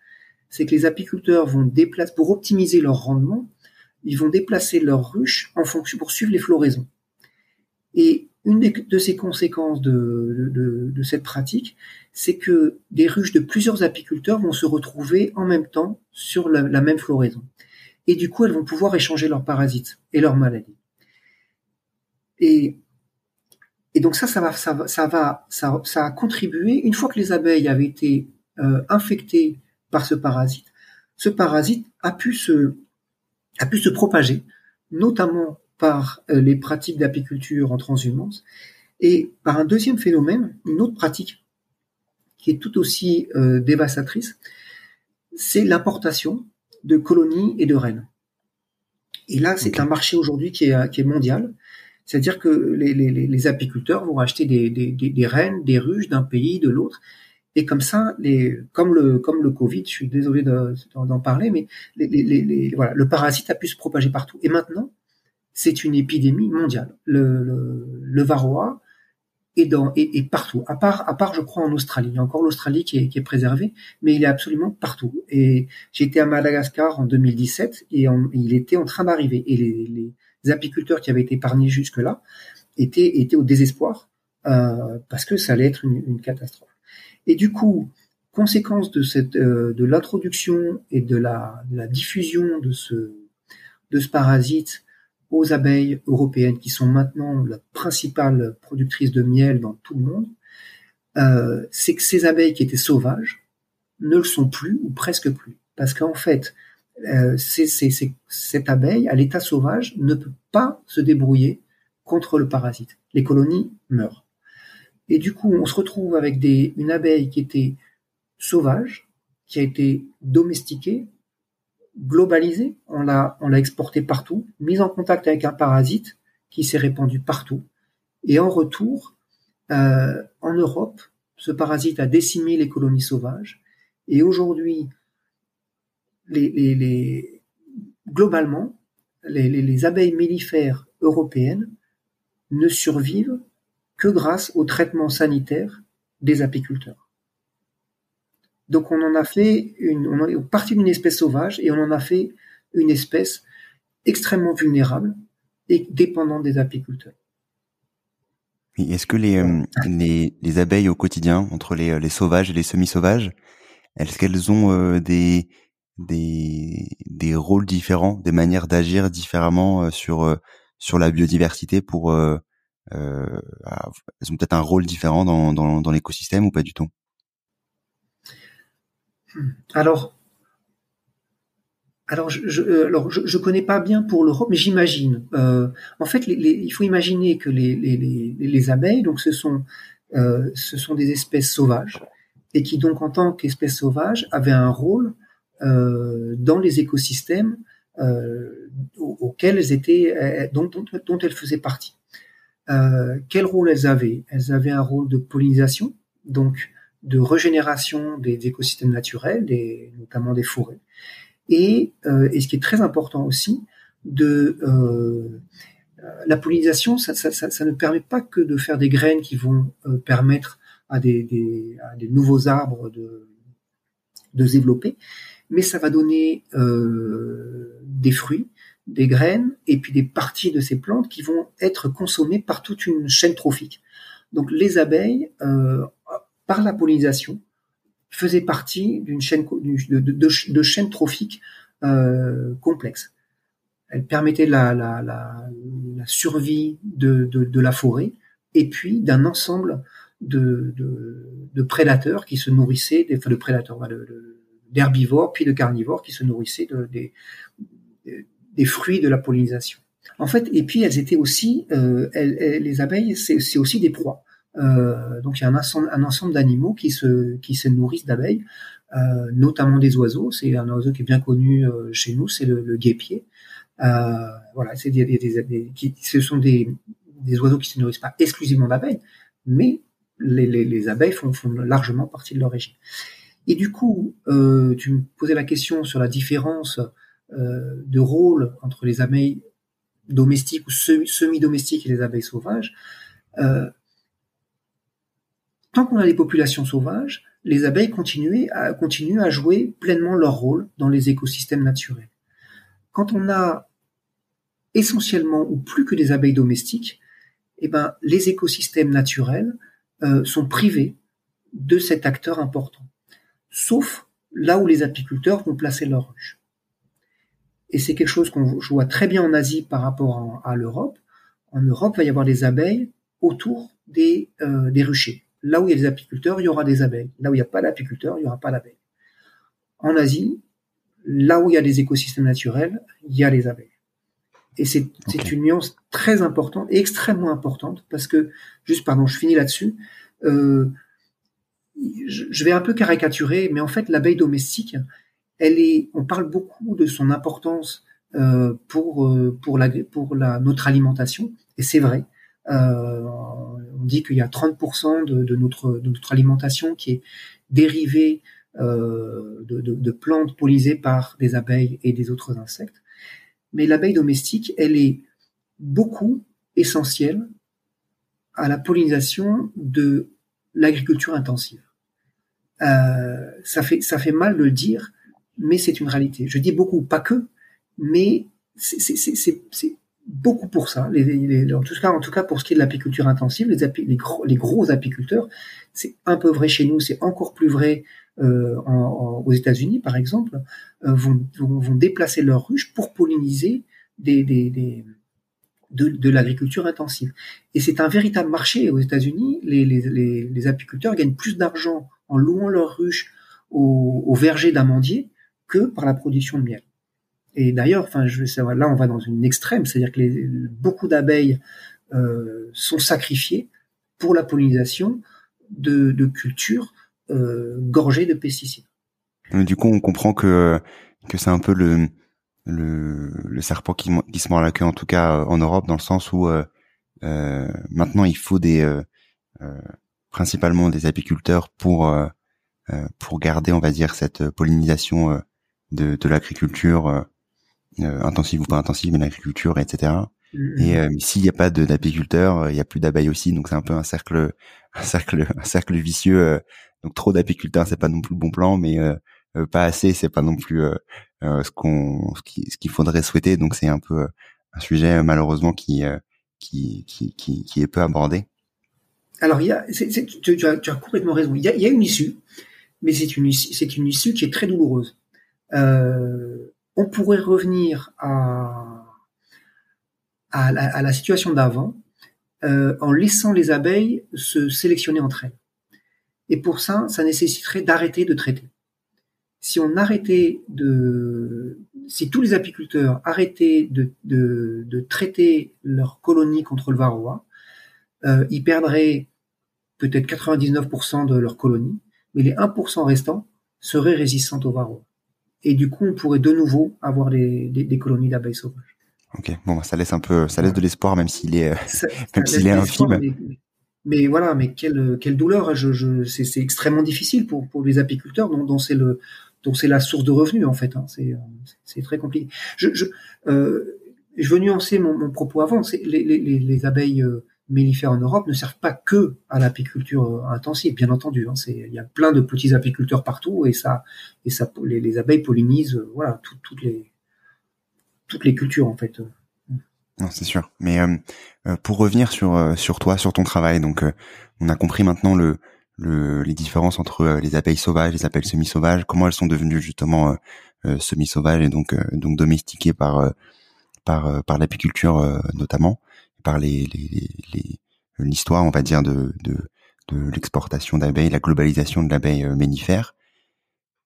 c'est que les apiculteurs vont déplacer, pour optimiser leur rendement, ils vont déplacer leurs ruches en fonction pour suivre les floraisons. Et une de ces conséquences de, cette pratique, c'est que des ruches de plusieurs apiculteurs vont se retrouver en même temps sur la, même floraison. Et du coup, elles vont pouvoir échanger leurs parasites et leurs maladies. Et, donc ça, ça va, ça a contribué. Une fois que les abeilles avaient été euh, infectées par ce parasite, ce parasite a pu se, a pu se propager, notamment par euh, les pratiques d'apiculture en transhumance et par un deuxième phénomène, une autre pratique qui est tout aussi euh, dévastatrice, c'est l'importation de colonies et de reines. Et là, c'est un marché aujourd'hui qui est, qui est mondial. C'est-à-dire que les, les, les, apiculteurs vont acheter des, des, des, reines, des ruches d'un pays, de l'autre, et comme ça, les, comme le comme le Covid, je suis désolé d'en parler, mais les, les, voilà, le parasite a pu se propager partout. Et maintenant, c'est une épidémie mondiale. Le, le, le varroa est, dans, est, partout, à part, à part, je crois, en Australie. Il y a encore l'Australie qui est, qui est préservée, mais il est absolument partout. Et j'étais à Madagascar en 2017 et il était en train d'arriver. Et les, les, apiculteurs qui avaient été épargnés jusque-là étaient, étaient au désespoir euh, parce que ça allait être une, une, catastrophe. Et du coup, conséquence de cette, euh, de l'introduction et de la, la diffusion de ce, de ce parasite aux abeilles européennes qui sont maintenant la principale productrice de miel dans tout le monde, euh, c'est que ces abeilles qui étaient sauvages ne le sont plus ou presque plus. Parce qu'en fait, euh, cette abeille, à l'état sauvage, ne peut pas se débrouiller contre le parasite. Les colonies meurent. Et du coup, on se retrouve avec des, une abeille qui était sauvage, qui a été domestiquée, globalisé, on l'a on l'a exporté partout, mis en contact avec un parasite qui s'est répandu partout, et en retour, euh, en Europe, ce parasite a décimé les colonies sauvages, et aujourd'hui, les, les, globalement, les, les abeilles mellifères européennes ne survivent grâce au traitement sanitaire des apiculteurs. Donc on en a fait une, on est parti d'une espèce sauvage et on en a fait une espèce extrêmement vulnérable et dépendante des apiculteurs. Est-ce que les, euh, les, les, abeilles au quotidien, entre les, les sauvages et les semi-sauvages, est-ce qu'elles ont euh, des, rôles différents, des manières d'agir différemment euh, sur, sur la biodiversité pour... Euh, elles ont peut-être un rôle différent dans, l'écosystème ou pas du tout? Alors, alors, je, euh, alors je, connais pas bien pour l'Europe, mais j'imagine. Euh, en fait, il faut imaginer que les, les, abeilles, donc ce sont, ce sont des espèces sauvages, et qui donc en tant qu'espèces sauvages avaient un rôle dans les écosystèmes auxquels elles étaient, dont, elles faisaient partie. Quel rôle elles avaient? Elles avaient un rôle de pollinisation, donc de régénération des écosystèmes naturels, des, notamment des forêts. Et, euh, et, ce qui est très important aussi, de euh, la pollinisation, ça, ça, ça, ça, ne permet pas que de faire des graines qui vont euh, permettre à des, des, à des, nouveaux arbres de, de se développer, mais ça va donner euh, des fruits, des graines et puis des parties de ces plantes qui vont être consommées par toute une chaîne trophique. Donc les abeilles, euh, par la pollinisation, faisait partie d'une chaîne de, de, euh, complexes. Elle permettait la, survie de, la forêt et puis d'un ensemble de, prédateurs qui se nourrissaient, des, enfin de prédateurs, d'herbivores puis de carnivores qui se nourrissaient de, des, des fruits de la pollinisation. En fait, et puis elles étaient aussi, euh, les abeilles, c'est aussi des proies. Euh, donc il y a un ensemble, d'animaux qui se, qui se nourrissent d'abeilles, euh, notamment des oiseaux. C'est un oiseau qui est bien connu euh, chez nous, c'est le, le guépier. Euh, voilà, c'est des, des, des, ce sont des, des oiseaux qui se nourrissent pas exclusivement d'abeilles, mais les, les, les abeilles font, font, largement partie de leur régime. Et du coup, euh, tu me posais la question sur la différence de rôle entre les abeilles domestiques ou semi-domestiques et les abeilles sauvages. Euh, tant qu'on a des populations sauvages, les abeilles continuent à, jouer pleinement leur rôle dans les écosystèmes naturels. Quand on a essentiellement ou plus que des abeilles domestiques, eh ben, les écosystèmes naturels euh, sont privés de cet acteur important, sauf là où les apiculteurs vont placer leur ruche. Et c'est quelque chose qu'on voit très bien en Asie par rapport à, l'Europe. En Europe, il va y avoir des abeilles autour des, euh, des ruchers. Là où il y a des apiculteurs, il y aura des abeilles. Là où il n'y a pas d'apiculteurs, il n'y aura pas d'abeilles. En Asie, là où il y a des écosystèmes naturels, il y a les abeilles. Et c'est une nuance très importante, extrêmement importante, parce que, juste pardon, je finis là-dessus, euh, je, vais un peu caricaturer, mais en fait, l'abeille domestique, elle est, on parle beaucoup de son importance euh, pour euh, pour la pour la notre alimentation, et c'est vrai. Euh, on dit qu'il y a 30% de, de, notre de notre alimentation qui est dérivée euh, de, de, de, plantes pollinisées par des abeilles et des autres insectes. Mais l'abeille domestique, elle est beaucoup essentielle à la pollinisation de l'agriculture intensive. Euh, ça fait ça fait mal de le dire, mais c'est une réalité. Je dis beaucoup, pas que, mais c'est beaucoup pour ça. Les, en, tout cas, en tout cas, pour ce qui est de l'apiculture intensive, les, les, gros, les gros apiculteurs, c'est un peu vrai chez nous, c'est encore plus vrai euh, en, aux États-Unis, par exemple, euh, vont, vont, vont, déplacer leurs ruches pour polliniser des, des, des de, de l'agriculture intensive. Et c'est un véritable marché aux États-Unis. Les, les, les, apiculteurs gagnent plus d'argent en louant leurs ruches au, au verger d'amandiers par la production de miel. Et d'ailleurs, enfin, là, on va dans une extrême, c'est-à-dire que beaucoup d'abeilles euh, sont sacrifiées pour la pollinisation de, cultures euh, gorgées de pesticides. Du coup, on comprend que c'est un peu le, serpent qui, se mord la queue, en tout cas euh, en Europe, dans le sens où maintenant il faut des principalement des apiculteurs pour pour garder, on va dire, cette pollinisation de, de l'agriculture intensive ou pas intensive, mais l'agriculture, etc. Et euh, s'il n'y a pas d'apiculteurs, il n'y a plus d'abeilles aussi, donc c'est un peu un cercle, *laughs* un cercle, un cercle vicieux. Euh, donc trop d'apiculteurs, c'est pas non plus le bon plan, mais euh, pas assez, c'est pas non plus ce qu'on, ce qu'il faudrait souhaiter. Donc c'est un peu un sujet malheureusement qui, qui, qui, qui, qui est peu abordé. Alors il y a, tu, as, tu, as, complètement raison. Il y a, il y a une issue, mais c'est une c'est une issue qui est très douloureuse. On pourrait revenir à la, situation d'avant euh, en laissant les abeilles se sélectionner entre elles. Et pour ça, ça nécessiterait d'arrêter de traiter. Si on arrêtait de, si tous les apiculteurs arrêtaient de, traiter leurs colonies contre le varroa, euh, ils perdraient peut-être 99% de leurs colonies, mais les 1% restants seraient résistants au varroa. Et du coup, on pourrait de nouveau avoir des, des colonies d'abeilles sauvages. Ok, bon, bah, ça laisse un peu, ça laisse de l'espoir, même s'il est, *laughs* même s'il est infime. Mais, voilà, mais quelle, quelle douleur. Je, je, c'est extrêmement difficile pour, pour les apiculteurs, dont, dont c'est le, dont c'est la source de revenus en fait. Hein. C'est, c'est très compliqué. Je, je, euh, je veux nuancer mon, mon propos avant. Les, les, les, abeilles euh, mellifères en Europe ne servent pas que à l'apiculture euh, intensive, bien entendu. Hein. Il y a plein de petits apiculteurs partout et ça, les, les abeilles pollinisent, euh, voilà, toutes les cultures en fait. Non, c'est sûr. Mais euh, euh, pour revenir sur euh, toi, sur ton travail, donc on a compris maintenant le, le les différences entre les abeilles sauvages, les abeilles semi-sauvages, comment elles sont devenues justement semi-sauvages et donc domestiquées par l'apiculture notamment, par les les l'histoire, on va dire de de de l'exportation d'abeilles, la globalisation de l'abeille ménifère.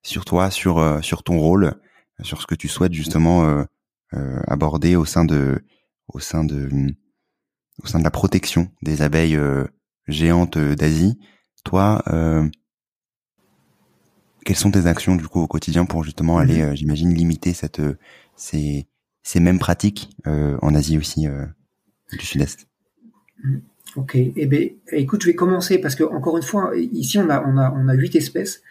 Sur toi, sur sur ton rôle, sur ce que tu souhaites justement euh, abordé au sein de au sein de au sein de la protection des abeilles euh, géantes d'Asie. Toi, euh, quelles sont tes actions du coup au quotidien pour justement aller, mhm. j'imagine, limiter cette ces ces mêmes pratiques en Asie aussi du Sud-Est mhm. Ok. Eh ben, écoute, je vais commencer parce que encore une fois, ici on a on a on a huit espèces,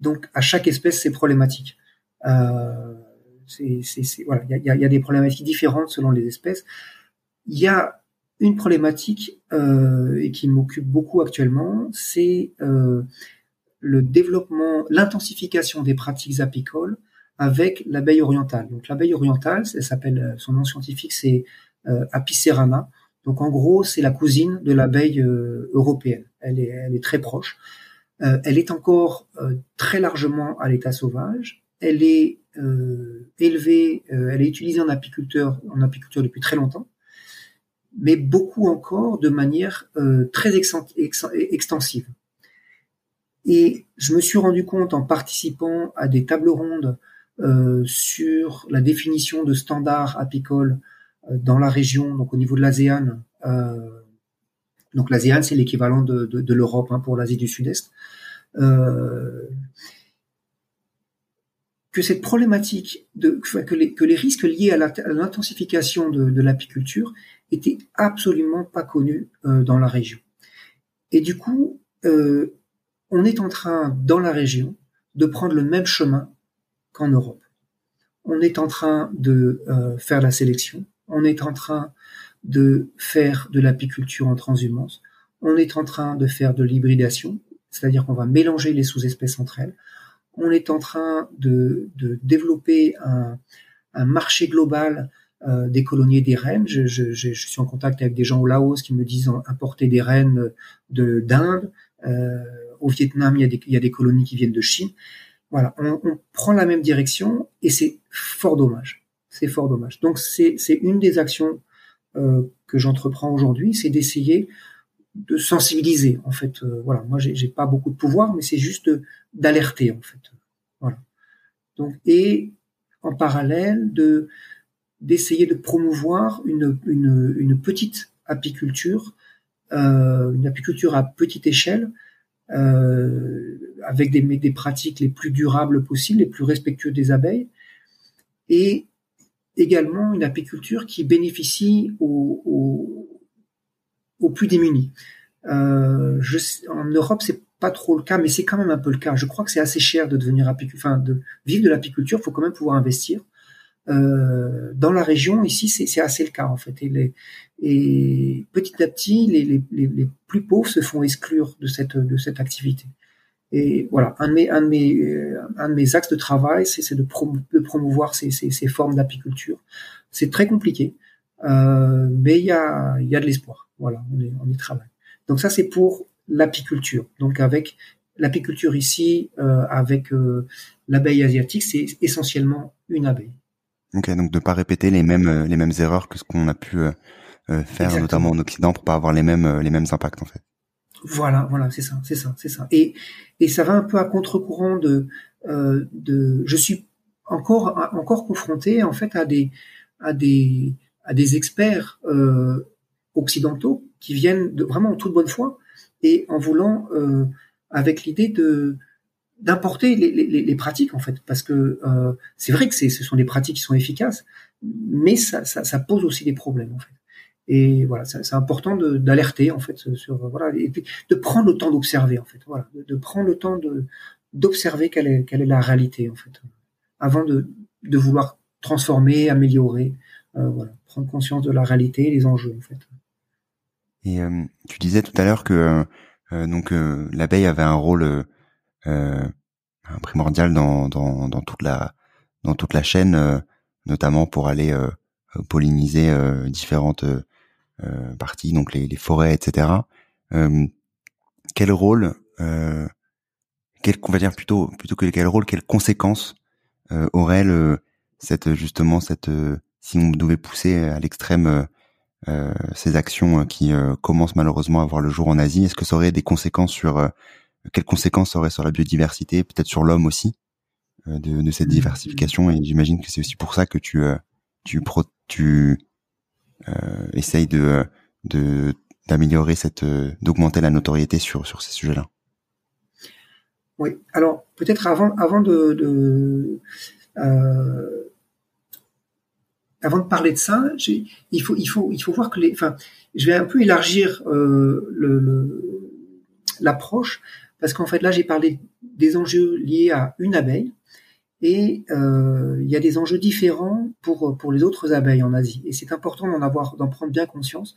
donc à chaque espèce c'est problématique. Euh, c'est, voilà, il y a, y a, des problématiques différentes selon les espèces. Il y a une problématique euh, et qui m'occupe beaucoup actuellement, c'est euh, le développement, l'intensification des pratiques apicoles avec l'abeille orientale. Donc l'abeille orientale, elle s'appelle, son nom scientifique c'est euh, Apicerana. Donc en gros, c'est la cousine de l'abeille européenne. Elle est, très proche. elle est encore très largement à l'état sauvage. Elle est élevée, elle est utilisée en apiculteur, apiculture depuis très longtemps mais beaucoup encore de manière euh, très extensive. Et je me suis rendu compte en participant à des tables rondes euh, sur la définition de standards apicoles euh, dans la région, donc au niveau de l'ASEAN. donc l'ASEAN, c'est l'équivalent de, de, l'Europe hein, pour l'Asie du Sud-Est. que cette problématique, de, que, les, que les risques liés à l'intensification de, de l'apiculture était absolument pas connu euh, dans la région. Et du coup, euh, on est en train, dans la région, de prendre le même chemin qu'en Europe. On est en train de euh, faire la sélection, on est en train de faire de l'apiculture en transhumance, on est en train de faire de l'hybridation, c'est-à-dire qu'on va mélanger les sous-espèces entre elles, on est en train de, de développer un, un marché global euh, des colonies des rennes. Je, suis en contact avec des gens au Laos qui me disent importer des rennes de d'Inde. Euh, au Vietnam, il y, a des, colonies qui viennent de Chine. Voilà, on prend la même direction et c'est fort dommage. C'est fort dommage. Donc c'est une des actions euh, que j'entreprends aujourd'hui, c'est d'essayer de sensibiliser. En fait, euh, voilà, moi j'ai pas beaucoup de pouvoir, mais c'est juste d'alerter en fait. Voilà. Donc et en parallèle de d'essayer de promouvoir une, une, petite apiculture, euh, une apiculture à petite échelle, avec des, des pratiques les plus durables possibles, les plus respectueuses des abeilles, et également une apiculture qui bénéficie aux, aux, aux plus démunis. Euh, je, en Europe, c'est pas trop le cas, mais c'est quand même un peu le cas. Je crois que c'est assez cher de devenir apiculteur, enfin de vivre de l'apiculture. Il faut quand même pouvoir investir. Euh, dans la région, ici, c'est assez le cas en fait. Et, les, et petit à petit, les, les, les, plus pauvres se font exclure de cette de cette activité. Et voilà, un de mes un de mes euh, un de mes axes de travail, c'est de, de, promouvoir ces, ces, ces formes d'apiculture. C'est très compliqué, euh, mais il y a il y a de l'espoir. Voilà, on est on y travaille. Donc ça, c'est pour l'apiculture. Donc avec l'apiculture ici, euh, avec euh, l'abeille asiatique, c'est essentiellement une abeille. Ok, donc de pas répéter les mêmes les mêmes erreurs que ce qu'on a pu faire notamment en Occident pour pas avoir les mêmes les mêmes impacts en fait. Voilà, voilà, c'est ça, c'est ça, c'est ça. Et et ça va un peu à contre-courant de de. Je suis encore encore confronté en fait à des à des à des experts occidentaux qui viennent de, vraiment en toute bonne foi et en voulant avec l'idée de d'importer les, les, pratiques en fait, parce que euh, c'est vrai que ce sont des pratiques qui sont efficaces, mais ça, ça pose aussi des problèmes en fait. Et voilà, c'est important d'alerter en fait sur voilà, et de prendre le temps d'observer en fait, voilà, de, prendre le temps de d'observer quelle est quelle est la réalité en fait, avant de de vouloir transformer, améliorer, euh, voilà, prendre conscience de la réalité, les enjeux en fait. Et euh, tu disais tout à l'heure que euh, donc l'abeille avait un rôle euh, primordial dans, dans, dans, toute la dans toute la chaîne, euh, notamment pour aller euh, polliniser différentes parties, donc les, les, forêts, etc. quel rôle, quel, on va dire plutôt plutôt que quel rôle, quelles conséquences aurait le, cette justement cette si on devait pousser à l'extrême euh, ces actions qui commencent malheureusement à voir le jour en Asie, est-ce que ça aurait des conséquences sur quelles conséquences ça aurait sur la biodiversité, peut-être sur l'homme aussi, euh, de, de, cette mmh. diversification? Et j'imagine que c'est aussi pour ça que tu euh, tu pro, tu euh, essayes de d'améliorer cette d'augmenter la notoriété sur sur ces sujets-là. Oui. Alors peut-être avant avant de, euh, avant de parler de ça, il faut il faut il faut voir que les enfin je vais un peu élargir euh, l'approche parce qu'en fait là j'ai parlé des enjeux liés à une abeille et euh, il y a des enjeux différents pour pour les autres abeilles en Asie. Et c'est important d'en avoir d'en prendre bien conscience.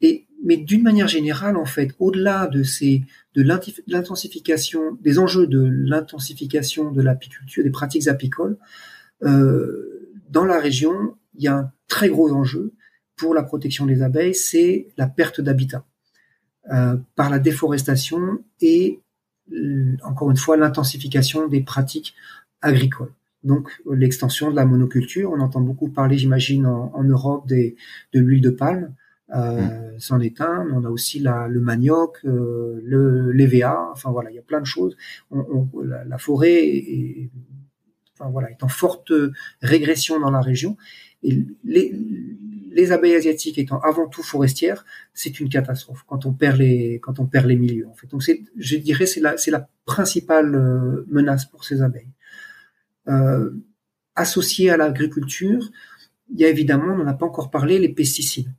Et mais d'une manière générale en fait au-delà de ces de l'intensification des enjeux de l'intensification de l'apiculture des pratiques apicoles euh, dans la région il y a un très gros enjeu pour la protection des abeilles, c'est la perte d'habitat euh, par la déforestation et encore une fois l'intensification des pratiques agricoles. Donc l'extension de la monoculture, on entend beaucoup parler, j'imagine, en, Europe des, de l'huile de palme, euh, c'en est un. On a aussi la, le manioc, euh, le l'EVA. Enfin voilà, il y a plein de choses. On, on, la, la, forêt est, enfin voilà, est en forte régression dans la région. Et les, les abeilles asiatiques étant avant tout forestières, c'est une catastrophe quand on perd les quand on perd les milieux en fait. Donc c'est, je dirais, c'est la c'est la principale euh, menace pour ces abeilles. Euh, associé à l'agriculture, il y a évidemment, on n'en a pas encore parlé, les pesticides.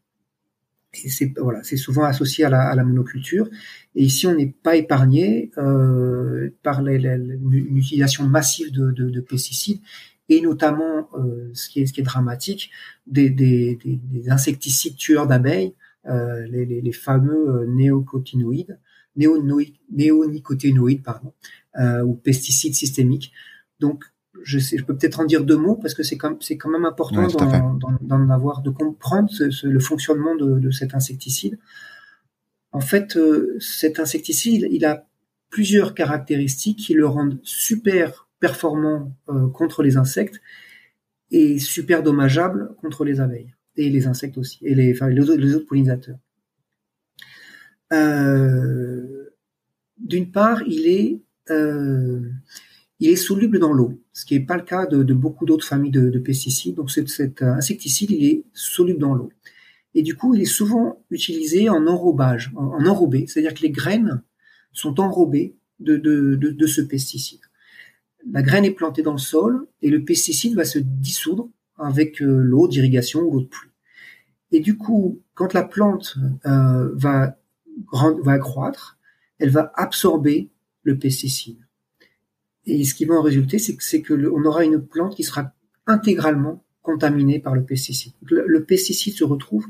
C'est voilà, c'est souvent associé à la, monoculture. Et ici, on n'est pas épargné euh, par l'utilisation massive de, de, de, pesticides et notamment, euh, ce, qui est, dramatique, des, des, des, des insecticides tueurs d'abeilles, euh, les, fameux néocotinoïdes, néonicotinoïdes, pardon, ou pesticides systémiques. Donc, je, sais, je peux peut-être en dire deux mots parce que c'est quand, c'est quand même important d'en, avoir, de comprendre ce, le fonctionnement de, de, cet insecticide. En fait, euh, cet insecticide, il a plusieurs caractéristiques qui le rendent super performant euh, contre les insectes et super dommageable contre les abeilles et les insectes aussi et les, enfin, les, autres, les autres pollinisateurs. Euh, D'une part, il est euh, il est soluble dans l'eau, ce qui n'est pas le cas de, beaucoup d'autres familles de, de, pesticides. Donc cet, insecticide, il est soluble dans l'eau. Et du coup, il est souvent utilisé en enrobage, en, en enrobé, c'est-à-dire que les graines sont enrobées de, de, ce pesticide la graine est plantée dans le sol et le pesticide va se dissoudre avec euh, l'eau d'irrigation ou l'eau de pluie. Et du coup, quand la plante euh, va, va croître, elle va absorber le pesticide. Et ce qui va en résulter, c'est que, c'est que on aura une plante qui sera intégralement contaminée par le pesticide. Le, pesticide se retrouve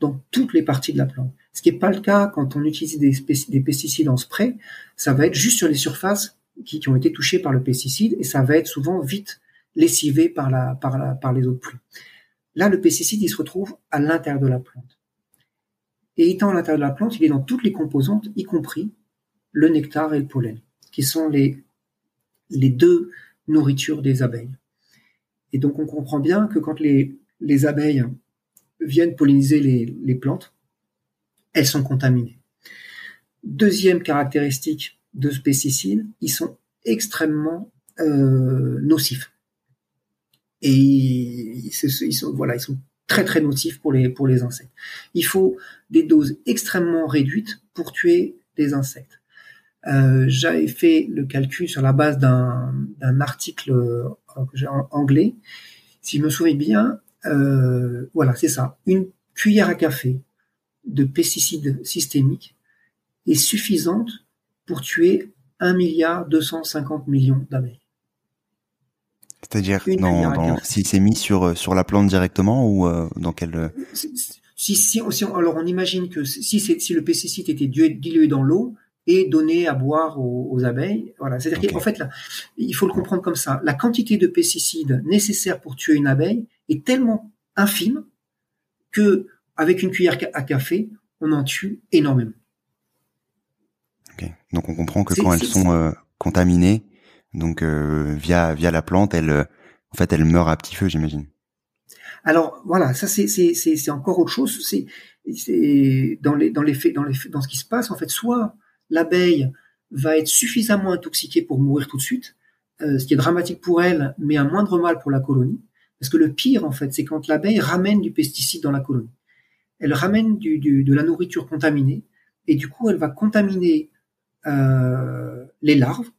dans toutes les parties de la plante. Ce qui n'est pas le cas quand on utilise des, des pesticides en spray, ça va être juste sur les surfaces qui, qui, ont été touchés par le pesticide et ça va être souvent vite lessivé par, la, par, la, par les autres pluies. Là, le pesticide, il se retrouve à l'intérieur de la plante. Et étant à l'intérieur de la plante, il est dans toutes les composantes, y compris le nectar et le pollen, qui sont les, les deux nourritures des abeilles. Et donc, on comprend bien que quand les, les abeilles viennent polliniser les, plantes, elles sont contaminées. Deuxième caractéristique de ce pesticide, ils sont extrêmement euh, nocifs. Et ils, sont, voilà, ils sont très très nocifs pour les insectes. Il faut des doses extrêmement réduites pour tuer des insectes. Euh, J'avais fait le calcul sur la base d'un article euh, anglais. Si je me souviens bien, euh, voilà, c'est ça. Une cuillère à café de pesticides systémiques est suffisante pour tuer 1 milliard 250 millions d'abeilles. C'est-à-dire dans, s'il s'est mis sur euh, sur la plante directement ou euh, dans quel euh, si, si, alors on imagine que si si le pesticide était dilué dans l'eau et donné à boire aux, abeilles, voilà. C'est-à-dire qu'en fait là, il faut le comprendre comme ça. La quantité de pesticides nécessaire pour tuer une abeille est tellement infime que avec une cuillère à café, on en tue énormément. Donc on comprend que quand elles sont euh, contaminées, donc euh, via via la plante, elles en fait elles meurent à petit feu, j'imagine. Alors voilà, ça c'est c'est c'est encore autre chose. C'est c'est dans les dans les faits dans les dans ce qui se passe en fait, soit l'abeille va être suffisamment intoxiquée pour mourir tout de suite, euh, ce qui est dramatique pour elle, mais un moindre mal pour la colonie. Parce que le pire en fait, c'est quand l'abeille ramène du pesticide dans la colonie. Elle ramène de la nourriture contaminée et du coup elle va contaminer euh, les larves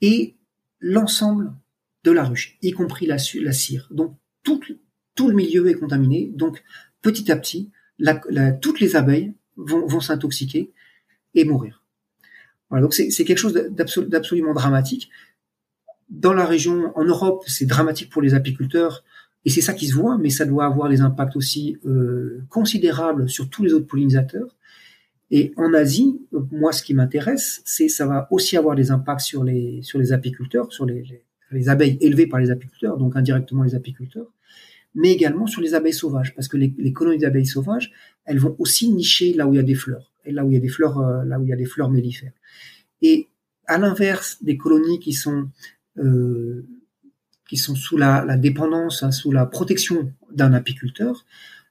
et l'ensemble de la ruche, y compris la, la cire. Donc tout, le milieu est contaminé. Donc petit à petit, toutes les abeilles vont s'intoxiquer et mourir. Voilà, donc c'est quelque chose d'absolument dramatique. Dans la région, en Europe, c'est dramatique pour les apiculteurs et c'est ça qui se voit, mais ça doit avoir des impacts aussi euh, considérables sur tous les autres pollinisateurs. Et en Asie, moi, ce qui m'intéresse, c'est ça va aussi avoir des impacts sur les sur les apiculteurs, sur les, les, abeilles élevées par les apiculteurs, donc indirectement les apiculteurs. mais également sur les abeilles sauvages, parce que les, colonies d'abeilles sauvages, elles vont aussi nicher là où il y a des fleurs, là où il y a des fleurs, euh, là où il y a des fleurs mellifères. Et à l'inverse des colonies qui sont euh, qui sont sous la, dépendance, hein, sous la protection d'un apiculteur,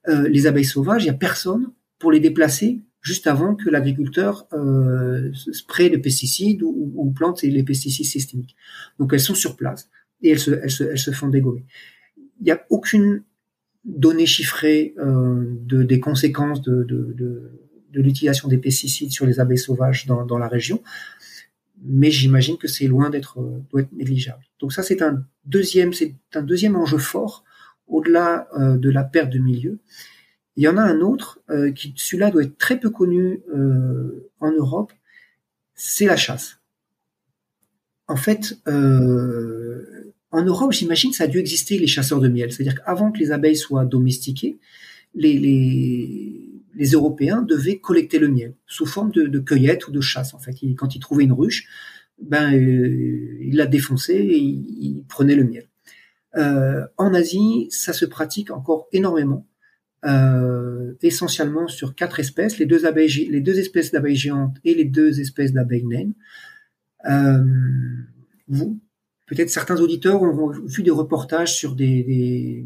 euh, les abeilles sauvages, il y a personne pour les déplacer juste avant que l'agriculteur euh, spraye les pesticides ou, ou, plante les pesticides systémiques. Donc elles sont sur place et elles se, elles se, elles se font dégommer. Il n'y a aucune donnée chiffrée euh, de, des conséquences de, de, de, de l'utilisation des pesticides sur les abeilles sauvages dans, la région, mais j'imagine que c'est loin d'être être négligeable. Donc ça c'est un deuxième c'est un deuxième enjeu fort au-delà euh, de la perte de milieu. Il y en a un autre euh, qui celui-là doit être très peu connu euh, en Europe, c'est la chasse. En fait, en Europe, j'imagine, ça a dû exister les chasseurs de miel. C'est-à-dire qu'avant que les abeilles soient domestiquées, les, les, Européens devaient collecter le miel sous forme de, cueillette ou de chasse. En fait, quand ils trouvaient une ruche, ben, euh, ils la défonçaient et ils, prenaient le miel. Euh, en Asie, ça se pratique encore énormément, euh, essentiellement sur quatre espèces, les deux abeilles, les deux espèces d'abeilles géantes et les deux espèces d'abeilles naines. Vous, peut-être certains auditeurs ont vu des reportages sur des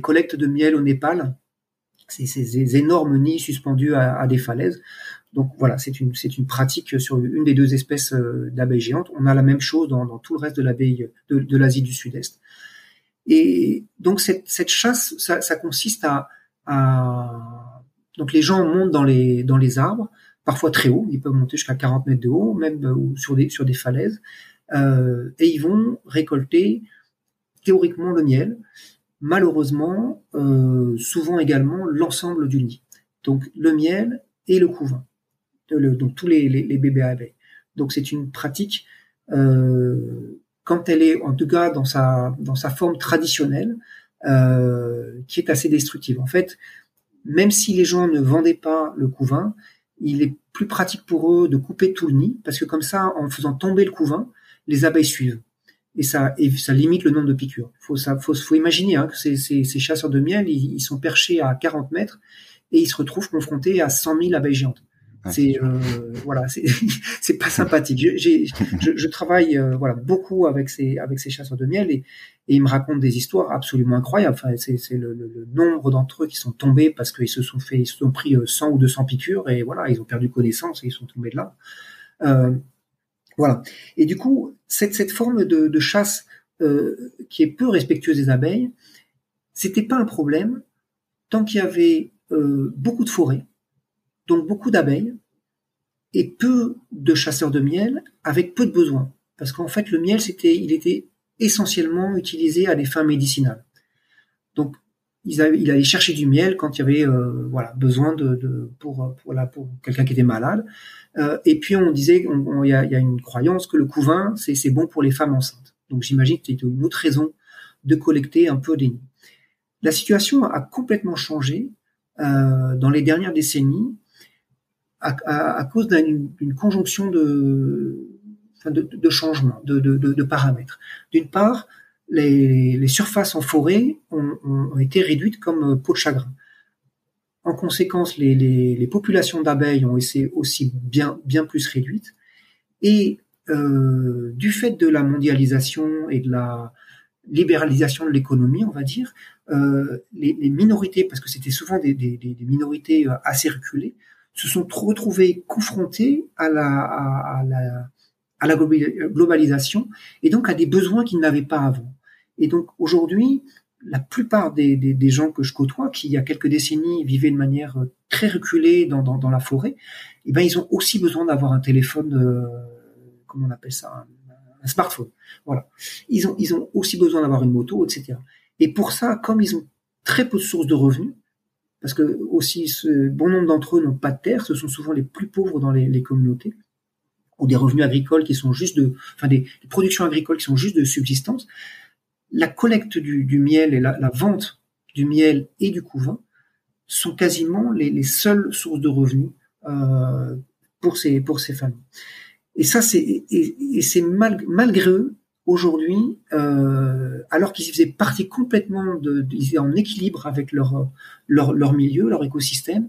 collectes de miel au Népal, ces, ces énormes nids suspendus à, des falaises. Donc voilà, c'est une, une pratique sur une des deux espèces euh, d'abeilles géantes. On a la même chose dans, dans tout le reste de l'abeille de, l'Asie du Sud-Est. Et donc cette, cette chasse, ça, consiste à, à, donc les gens montent dans les dans les arbres, parfois très haut, ils peuvent monter jusqu'à 40 mètres de haut, même euh, sur des sur des falaises, euh, et ils vont récolter théoriquement le miel, malheureusement euh, souvent également l'ensemble du nid. Donc le miel et le couvain, le, donc tous les, bébés abeilles. Donc c'est une pratique euh, quand elle est en tout cas dans sa dans sa forme traditionnelle, euh, qui est assez destructive. En fait, même si les gens ne vendaient pas le couvain, il est plus pratique pour eux de couper tout le nid, parce que comme ça, en faisant tomber le couvain, les abeilles suivent. Et ça, et ça limite le nombre de piqûres. Faut, ça, faut, faut imaginer hein, que ces, ces, ces, chasseurs de miel, ils, ils, sont perchés à 40 mètres et ils se retrouvent confrontés à 100 000 abeilles géantes. C'est euh, voilà, *laughs* c'est pas sympathique. Je, je, je travaille euh, voilà beaucoup avec ces avec ces chasseurs de miel et, et ils me racontent des histoires absolument incroyables. Enfin, c'est le, le, le, nombre d'entre eux qui sont tombés parce qu'ils se sont fait, ils se sont pris 100 euh, ou 200 piqûres et voilà, ils ont perdu connaissance et ils sont tombés de là. Euh, voilà. Et du coup, cette forme de, chasse euh, qui est peu respectueuse des abeilles, c'était pas un problème tant qu'il y avait beaucoup de forêts donc beaucoup d'abeilles et peu de chasseurs de miel avec peu de besoins. Parce qu'en fait, le miel, c'était, il était essentiellement utilisé à des fins médicinales. Donc, il allait chercher du miel quand il y avait euh, voilà besoin de, de pour voilà pour quelqu'un qui était malade. Euh, et puis on disait, il y, a, y, a, une croyance que le couvain c'est bon pour les femmes enceintes. Donc j'imagine que c'était une autre raison de collecter un peu des nids. La situation a complètement changé euh, dans les dernières décennies à, à, cause d'une conjonction de, de, de changements, de, de, paramètres. D'une part, les, les, surfaces en forêt ont, ont, été réduites comme peau de chagrin. En conséquence, les, les, les populations d'abeilles ont été aussi bien, bien plus réduites. Et euh, du fait de la mondialisation et de la libéralisation de l'économie, on va dire, euh, les, les, minorités, parce que c'était souvent des, des, des, minorités euh, assez reculées, se sont retrouvés confrontés à la, à, la, à la globalisation et donc à des besoins qu'ils n'avaient pas avant. Et donc aujourd'hui, la plupart des, des, des, gens que je côtoie, qui il y a quelques décennies vivaient de manière très reculée dans, dans, dans la forêt, eh ben ils ont aussi besoin d'avoir un téléphone, euh, comment on appelle ça, un, smartphone. Voilà. Ils ont ils ont aussi besoin d'avoir une moto, etc. Et pour ça, comme ils ont très peu de sources de revenus, parce que aussi ce, bon nombre d'entre eux n'ont pas de terre, ce sont souvent les plus pauvres dans les, les, communautés, ou des revenus agricoles qui sont juste de, enfin des, productions agricoles qui sont juste de subsistance. La collecte du, du miel et la, la, vente du miel et du couvain sont quasiment les, les seules sources de revenus euh, pour ces pour ces familles. Et ça c'est et, et mal, malgré eux, aujourd'hui, euh, alors qu'ils faisaient partie complètement de, ils étaient en équilibre avec leur, leur, leur milieu, leur écosystème,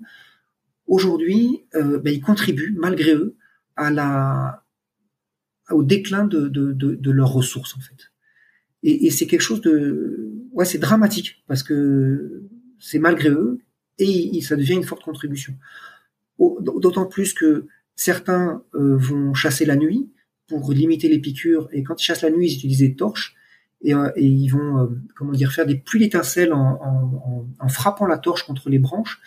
aujourd'hui, euh, ben, ils contribuent malgré eux à la, au déclin de, de, de, de leurs ressources en fait. Et, c'est quelque chose de, ouais, c'est dramatique parce que c'est malgré eux et ça devient une forte contribution. D'autant plus que certains euh, vont chasser la nuit pour limiter les piqûres et quand ils chassent la nuit, ils utilisent des torches et, euh, ils vont, euh, comment dire, faire des pluies d'étincelles en, frappant la torche contre les branches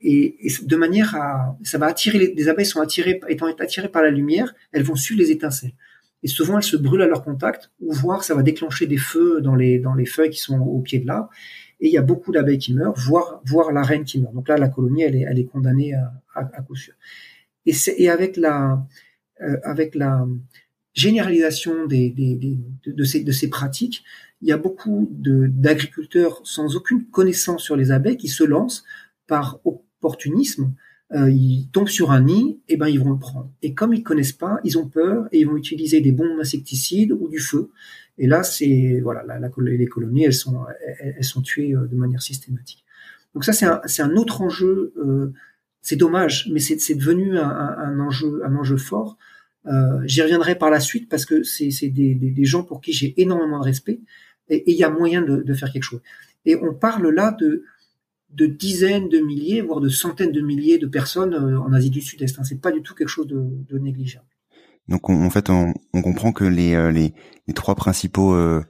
et, et, de manière à, ça va attirer les, les abeilles sont attirées, étant attirées par la lumière, elles vont suivre les étincelles et souvent elles se brûlent à leur contact ou voire ça va déclencher des feux dans les dans les feuilles qui sont au pied de l'arbre et il y a beaucoup d'abeilles qui meurent, voire, voire la reine qui meurt. Donc là, la colonie, elle est, elle est condamnée à, à, coup sûr. Et, et avec la, euh, avec la généralisation des, des, de, ces, de ces pratiques, il y a beaucoup d'agriculteurs sans aucune connaissance sur les abeilles qui se lancent par opportunisme. Euh, ils tombent sur un nid, et ben ils vont le prendre. Et comme ils connaissent pas, ils ont peur et ils vont utiliser des bombes insecticides ou du feu. Et là, c'est voilà, les colonies, elles sont, elles, sont tuées euh, de manière systématique. Donc ça, c'est un, un autre enjeu. Euh, c'est dommage, mais c'est, devenu un, un, enjeu, un enjeu fort. J'y reviendrai par la suite parce que c'est, des, des, des, gens pour qui j'ai énormément de respect et il y a moyen de, faire quelque chose. Et on parle là de, de dizaines de milliers, voire de centaines de milliers de personnes euh, en Asie du Sud-Est. Hein. C'est pas du tout quelque chose de, de négligeable. Donc en fait, on, on, comprend que les, euh, les, les trois principaux euh,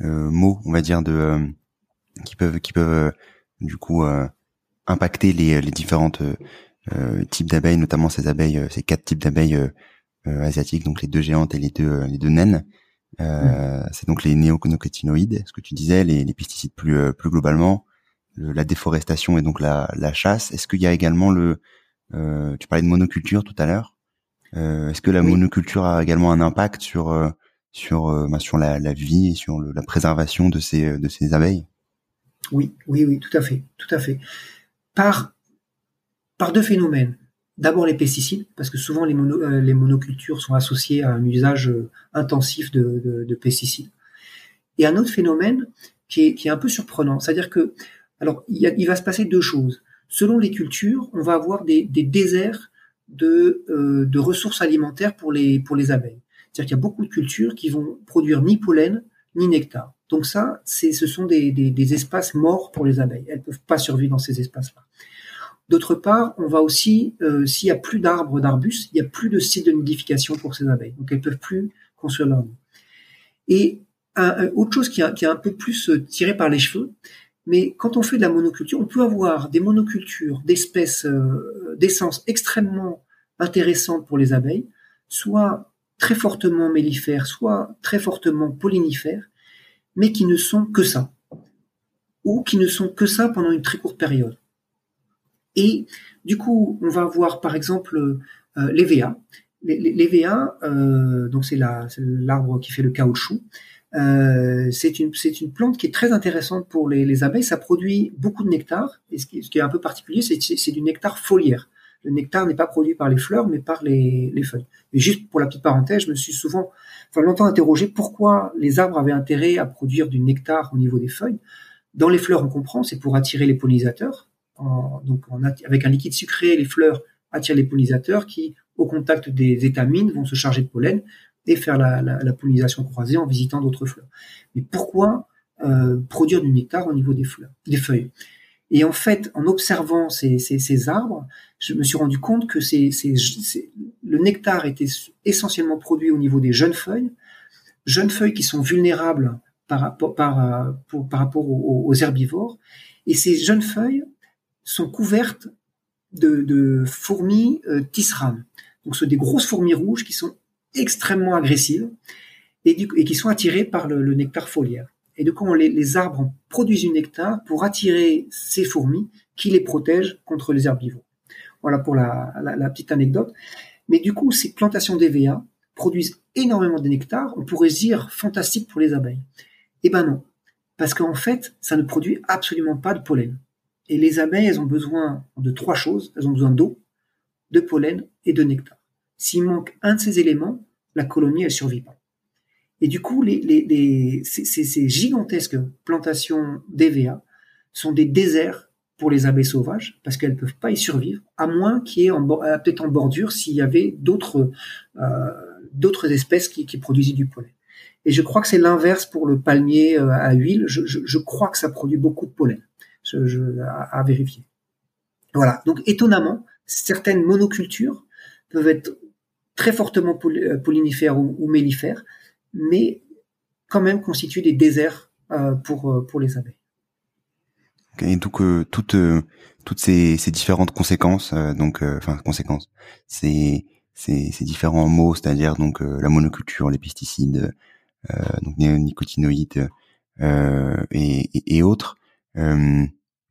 euh, mots, on va dire, de qui peuvent qui peuvent du coup impacter les, les différentes types d'abeilles, notamment ces abeilles, ces quatre types d'abeilles asiatiques, donc les deux géantes et les deux les deux naines. Euh, C'est donc les néoconocotinoïdes, ce que tu disais, les, les pesticides plus plus globalement, la déforestation et donc la, la chasse. Est-ce qu'il y a également le, tu parlais de monoculture tout à l'heure, euh, est-ce que la monoculture a également un impact sur euh, sur euh, bah, sur la, la, vie et sur le, la préservation de ces de ces abeilles? Oui, oui, oui, tout à fait, tout à fait. Par par deux phénomènes. D'abord les pesticides, parce que souvent les, mono, les monocultures sont associées à un usage intensif de, de, de pesticides. Et un autre phénomène qui est, qui est un peu surprenant, c'est-à-dire que alors il, va se passer deux choses. Selon les cultures, on va avoir des, déserts de, euh, de ressources alimentaires pour les, abeilles. C'est-à-dire qu'il y a beaucoup de cultures qui vont produire ni pollen ni nectar. Donc ça, ce sont des, espaces morts pour les abeilles. Elles peuvent pas survivre dans ces espaces-là. D'autre part, on va aussi, euh, s'il y a plus d'arbres, d'arbustes, il y a plus de sites de nidification pour ces abeilles. Donc elles peuvent plus construire leur nid. Et autre chose qui est, un peu plus euh, tiré par les cheveux, mais quand on fait de la monoculture, on peut avoir des monocultures d'espèces euh, d'essence extrêmement intéressantes pour les abeilles, soit très fortement mellifères, soit très fortement pollinifères, mais qui ne sont que ça, ou qui ne sont que ça pendant une très courte période. Et du coup, on va avoir par exemple euh, les euh, donc c'est l'arbre qui fait le caoutchouc. Euh, c'est une, une plante qui est très intéressante pour les, les, abeilles. Ça produit beaucoup de nectar. Et ce qui, ce qui est un peu particulier, c'est du nectar foliaire. Le nectar n'est pas produit par les fleurs, mais par les, les, feuilles. Et juste pour la petite parenthèse, je me suis souvent, enfin longtemps interrogé pourquoi les arbres avaient intérêt à produire du nectar au niveau des feuilles. Dans les fleurs, on comprend, c'est pour attirer les pollinisateurs. Donc, avec un liquide sucré, les fleurs attirent les pollinisateurs qui, au contact des étamines, vont se charger de pollen et faire la, pollinisation croisée en visitant d'autres fleurs. Mais pourquoi euh, produire du nectar au niveau des fleurs, des feuilles? Et en fait, en observant ces, arbres, je me suis rendu compte que le nectar était essentiellement produit au niveau des jeunes feuilles, jeunes feuilles qui sont vulnérables par rapport, rapport aux, herbivores, et ces jeunes feuilles sont couvertes de, fourmis euh. Donc, ce des grosses fourmis rouges qui sont extrêmement agressives et, qui sont attirées par le, nectar foliaire. Et du coup, les, arbres produisent du nectar pour attirer ces fourmis qui les protègent contre les herbivores. Voilà pour la petite anecdote. Mais du coup, ces plantations d'EVA produisent énormément de nectar. On pourrait dire fantastique pour les abeilles. Eh ben non, parce qu'en fait, ça ne produit absolument pas de pollen. Et les abeilles, elles ont besoin de trois choses. Elles ont besoin d'eau, de pollen et de nectar. S'il manque un de ces éléments, la colonie, elle survit pas. Et du coup, ces, gigantesques plantations d'EVA sont des déserts pour les abeilles sauvages parce qu'elles peuvent pas y survivre, à moins qu'il y ait peut-être en bordure s'il y avait d'autres euh, d'autres espèces qui, qui produisaient du pollen. Et je crois que c'est l'inverse pour le palmier euh, à huile. Je, crois que ça produit beaucoup de pollen. Je, je à, vérifier. Voilà. Donc étonnamment, certaines monocultures peuvent être très fortement euh, pollinifères ou, ou mellifères, mais quand même constituent des déserts euh, pour euh, pour les abeilles. Et donc toutes toutes ces, ces différentes conséquences, donc enfin conséquences, ces, ces, ces différents mots, c'est-à-dire donc la monoculture, les pesticides, euh, donc néonicotinoïdes euh, et, et, et, autres. Euh,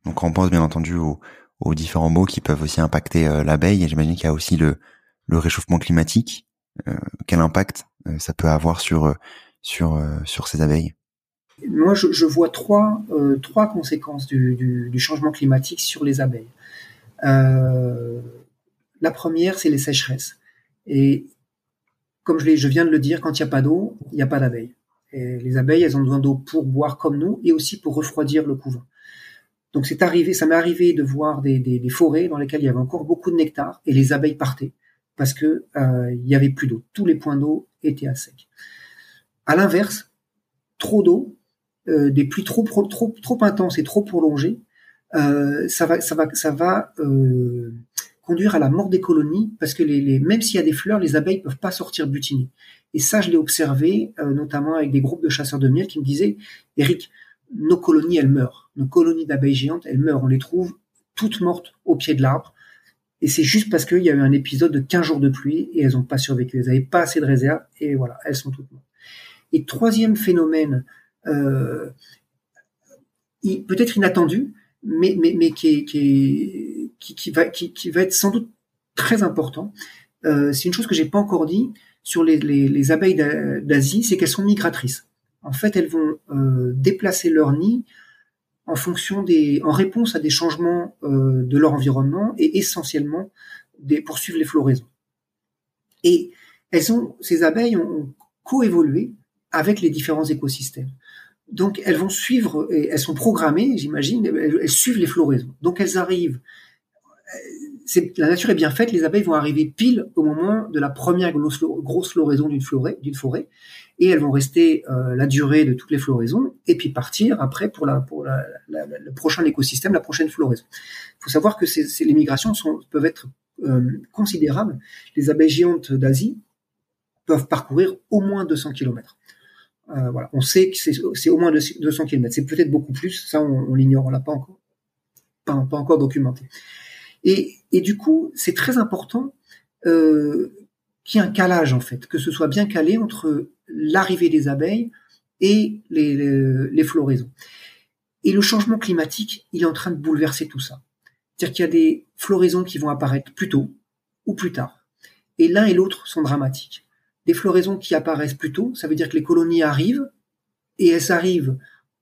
donc on pense bien entendu aux, aux, différents mots qui peuvent aussi impacter l'abeille. Et j'imagine qu'il y a aussi le, le réchauffement climatique. quel impact ça peut avoir sur sur sur ces abeilles? Moi, je, vois trois euh, trois conséquences du, du, changement climatique sur les abeilles. Euh, la première, c'est les sécheresses. Et comme je, viens de le dire, quand il n'y a pas d'eau, il n'y a pas d'abeilles. Les abeilles, elles ont besoin d'eau pour boire comme nous et aussi pour refroidir le couvent. Donc c'est arrivé, ça m'est arrivé de voir des, des, forêts dans lesquelles il y avait encore beaucoup de nectar et les abeilles partaient parce que euh, il y avait plus d'eau. Tous les points d'eau étaient à sec. À l'inverse, trop d'eau, euh, des pluies trop, trop trop trop intenses et trop prolongées, euh, ça va ça va ça va euh, conduire à la mort des colonies parce que les, les même s'il y a des fleurs, les abeilles peuvent pas sortir butiner. Et ça, je l'ai observé notamment avec des groupes de chasseurs de miel qui me disaient, Eric, nos colonies, elles meurent. Nos colonies d'abeilles géantes, elles meurent. On les trouve toutes mortes au pied de l'arbre. Et c'est juste parce qu'il y a eu un épisode de 15 jours de pluie et elles n'ont pas survécu. Elles n'avaient pas assez de réserve et voilà, elles sont toutes mortes. Et troisième phénomène, euh, peut-être inattendu, mais, qui, va, être sans doute très important. Euh, c'est une chose que j'ai pas encore dit sur les abeilles d'Asie, c'est qu'elles sont migratrices. En fait, elles vont euh, déplacer leur nid en réponse à des changements euh, de leur environnement et essentiellement des, poursuivre les floraisons. Et ces abeilles ont, coévolué avec les différents écosystèmes. Donc elles vont suivre, et elles sont programmées, j'imagine, elles, suivent les floraisons. Donc elles arrivent la nature est bien faite, les abeilles vont arriver pile au moment de la première grosse, floraison d'une forêt, et elles vont rester euh, la durée de toutes les floraisons, et puis partir après pour, la, pour la, le prochain écosystème, la prochaine floraison. Il faut savoir que ces, les migrations sont, peuvent être euh, considérables. Les abeilles géantes d'Asie peuvent parcourir au moins 200 km. Euh, voilà, on sait que c'est au moins 200 km. C'est peut-être beaucoup plus, ça on, on l'ignore, on l'a pas encore, pas, pas encore documenté. Et, et du coup, c'est très important euh, qu'il y ait un calage en fait, que ce soit bien calé entre l'arrivée des abeilles et les, floraisons. Et le changement climatique, il est en train de bouleverser tout ça. C'est-à-dire qu'il y a des floraisons qui vont apparaître plus tôt ou plus tard. Et l'un et l'autre sont dramatiques. Des floraisons qui apparaissent plus tôt, ça veut dire que les colonies arrivent, et elles arrivent.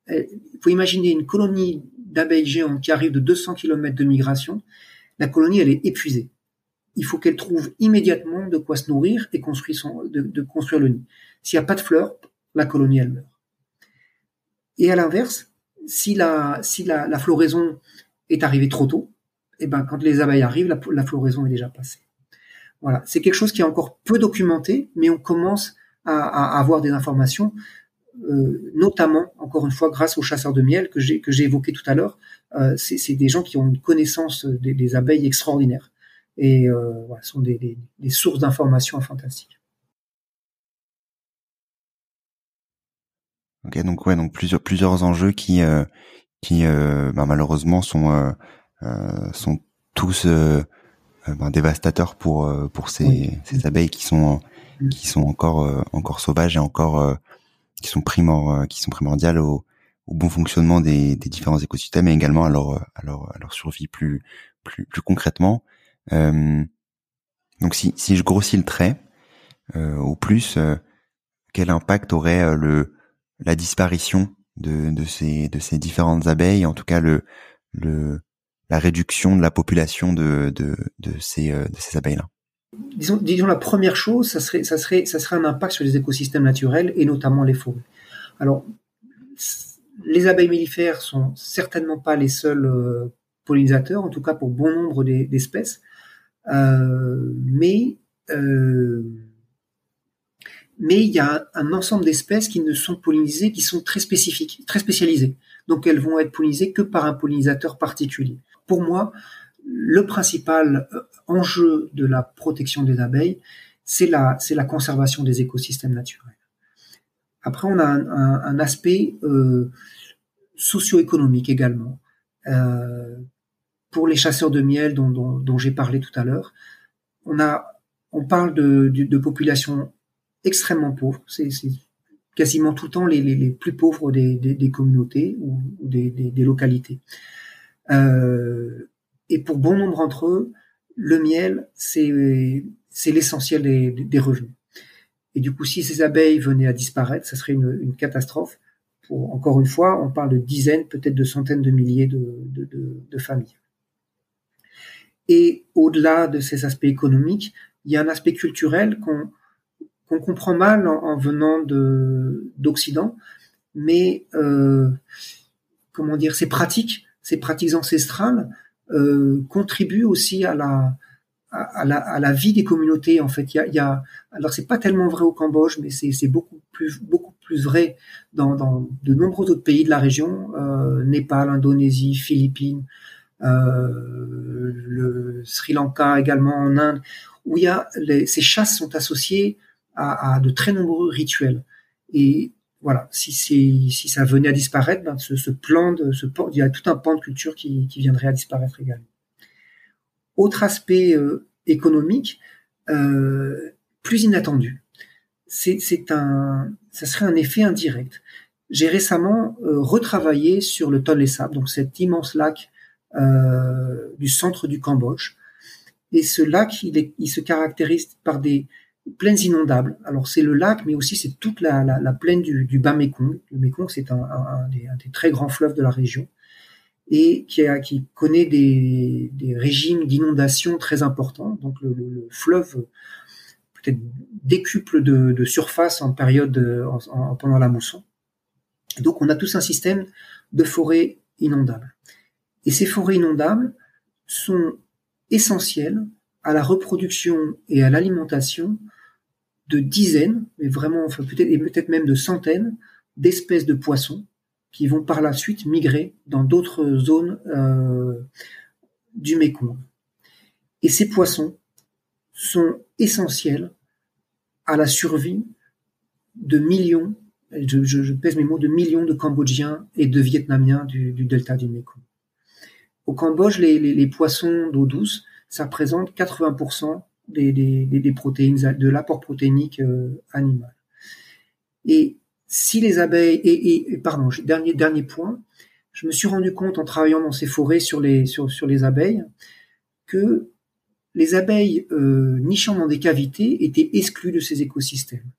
Il faut imaginer une colonie d'abeilles géantes qui arrive de 200 km de migration la colonie, elle est épuisée. Il faut qu'elle trouve immédiatement de quoi se nourrir et construire, de, construire le nid. S'il n'y a pas de fleurs, la colonie, elle meurt. Et à l'inverse, si la, si la, la, floraison est arrivée trop tôt, et eh ben, quand les abeilles arrivent, la, floraison est déjà passée. Voilà. C'est quelque chose qui est encore peu documenté, mais on commence à, à avoir des informations euh, notamment, encore une fois, grâce aux chasseurs de miel que j'ai que j'ai évoqué tout à l'heure. Euh, c'est des gens qui ont une connaissance des, des abeilles extraordinaire et euh, voilà, sont des, des, des sources d'informations fantastiques. Ok, donc ouais, donc plusieurs plusieurs enjeux qui euh, qui euh, bah, malheureusement sont euh, sont tous ben, dévastateurs pour pour ces, oui. ces abeilles qui sont qui sont encore encore sauvages et encore qui sont primor, euh, qui sont primordiales au, au bon fonctionnement des, des, différents écosystèmes et également à leur, à leur, à leur survie plus, plus, plus concrètement. Euh, donc si, je grossis le trait, euh, au plus, euh, quel impact aurait le, la disparition de, ces, différentes abeilles, en tout cas le, la réduction de la population de, ces, abeilles-là? Disons, la première chose, ça serait, un impact sur les écosystèmes naturels et notamment les forêts. Alors, les abeilles mellifères sont certainement pas les seuls pollinisateurs, en tout cas pour bon nombre d'espèces, mais euh, mais il y a un, ensemble d'espèces qui ne sont pollinisées, qui sont très spécifiques, très spécialisées. Donc elles vont être pollinisées que par un pollinisateur particulier. Pour moi, le principal euh, enjeu de la protection des abeilles, c'est la, c'est la conservation des écosystèmes naturels. Après, on a un, aspect euh, socio-économique également. Euh, pour les chasseurs de miel dont, dont, j'ai parlé tout à l'heure, on on parle de, de, populations extrêmement pauvres. C'est, quasiment tout le temps les, les, les plus pauvres des, des, des communautés ou, des, des, localités. Euh, et pour bon nombre d'entre eux, le miel, c'est, l'essentiel des, revenus. Et du coup, si ces abeilles venaient à disparaître, ça serait une, une catastrophe. Pour, encore une fois, on parle de dizaines, peut-être de centaines de milliers de, de, de, de familles. Et au-delà de ces aspects économiques, il y a un aspect culturel qu'on qu'on comprend mal en, en venant de d'Occident, mais euh, comment dire, ces pratiques, ces pratiques ancestrales euh, contribuent aussi à la à la, à la, vie des communautés en fait. Il y a, il y a alors c'est pas tellement vrai au Cambodge, mais c'est beaucoup plus beaucoup plus vrai dans, dans, de nombreux autres pays de la région, euh, Népal, Indonésie, Philippines, le Sri Lanka également en Inde, où il y a les, ces chasses sont associées à, à, de très nombreux rituels. Et voilà, si, si ça venait à disparaître, ben ce, ce, plan de ce il y a tout un pan de culture qui, qui viendrait à disparaître également. Autre aspect euh, économique, euh, plus inattendu, c'est un, ça serait un effet indirect. J'ai récemment euh, retravaillé sur le Tonle Sap, donc cet immense lac euh, du centre du Cambodge. Et ce lac, il, se caractérise par des plaines inondables. Alors c'est le lac, mais aussi c'est toute la, la, la, plaine du, bas Mekong. Le Mekong, c'est un, des, très grands fleuves de la région et qui, connaît des, régimes d'inondation très importants. Donc le, le, fleuve peut-être décuple de, surface en période en, pendant la mousson. Donc on a tous un système de forêts inondables. Et ces forêts inondables sont essentielles à la reproduction et à l'alimentation de dizaines, mais vraiment, enfin peut-être et peut-être même de centaines d'espèces de poissons qui vont par la suite migrer dans d'autres zones euh, du Mékong. Et ces poissons sont essentiels à la survie de millions, je, je, pèse mes mots, de millions de Cambodgiens et de Vietnamiens du, du delta du Mékong. Au Cambodge, les, poissons d'eau douce, ça représente 80% des, protéines, de l'apport protéinique euh, animal. Et si les abeilles et, et, pardon dernier dernier point, je me suis rendu compte en travaillant dans ces forêts sur les sur, les abeilles que les abeilles euh, nichant dans des cavités étaient exclues de ces écosystèmes.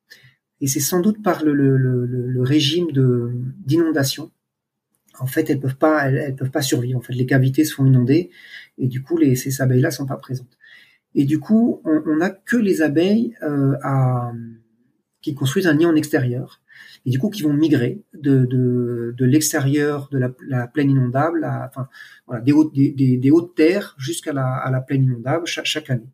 Et c'est sans doute par le, le, le, le régime d'inondation. En fait, elles peuvent pas elles, peuvent pas survivre. En fait, les cavités se font inonder et du coup, les, ces abeilles-là sont pas présentes. Et du coup, on n'a que les abeilles euh, à, qui construisent un nid en extérieur et du coup qui vont migrer de, de, de l'extérieur de la, la, plaine inondable, à, enfin voilà, des, hautes, des, des, hautes terres jusqu'à la, à la plaine inondable chaque année.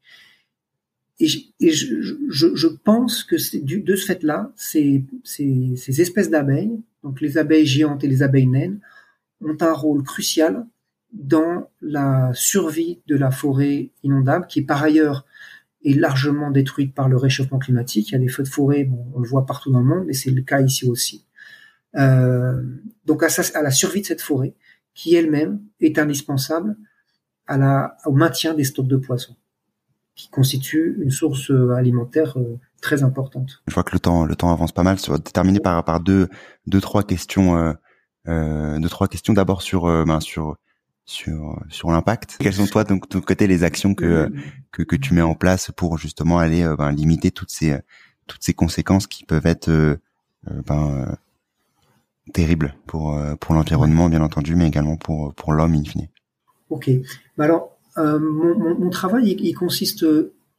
Et, je, je, je, pense que du, de ce fait-là, ces, ces, ces espèces d'abeilles, donc les abeilles géantes et les abeilles naines, ont un rôle crucial dans la survie de la forêt inondable, qui par ailleurs est largement détruite par le réchauffement climatique. Il y a des feux de forêt, bon, on le voit partout dans le monde, mais c'est le cas ici aussi. Euh, donc à, à, la survie de cette forêt, qui elle-même est indispensable à la, au maintien des stocks de poissons, qui constituent une source euh, alimentaire euh, très importante. Je vois que le temps, le temps avance pas mal. Ça va terminer par, par deux, deux, trois questions, euh, euh deux, trois questions d'abord sur, ben, sur sur sur l'impact. Quelles sont toi donc de ton côté les actions que, que que tu mets en place pour justement aller ben, limiter toutes ces toutes ces conséquences qui peuvent être ben, terribles pour pour l'environnement bien entendu, mais également pour pour l'homme in fine? Ok. Bah alors mon, mon, mon, travail il, consiste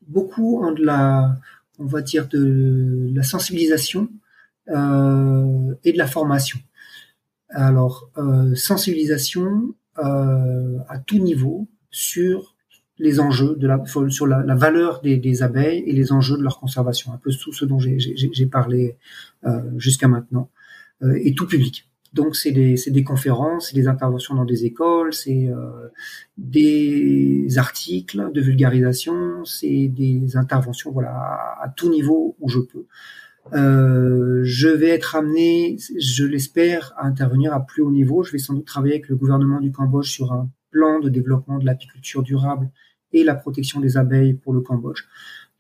beaucoup en de la, on va dire de la sensibilisation euh, et de la formation. Alors euh, sensibilisation euh, à tout niveau sur les enjeux de la sur la, valeur des, des, abeilles et les enjeux de leur conservation, un peu tout ce dont j'ai parlé euh, jusqu'à maintenant, euh, et tout public. Donc c'est des, des conférences, c'est des interventions dans des écoles, c'est euh, des articles de vulgarisation, c'est des interventions voilà à, à, tout niveau où je peux. Euh, je vais être amené, je l'espère, à intervenir à plus haut niveau. Je vais sans doute travailler avec le gouvernement du Cambodge sur un plan de développement de l'apiculture durable et la protection des abeilles pour le Cambodge.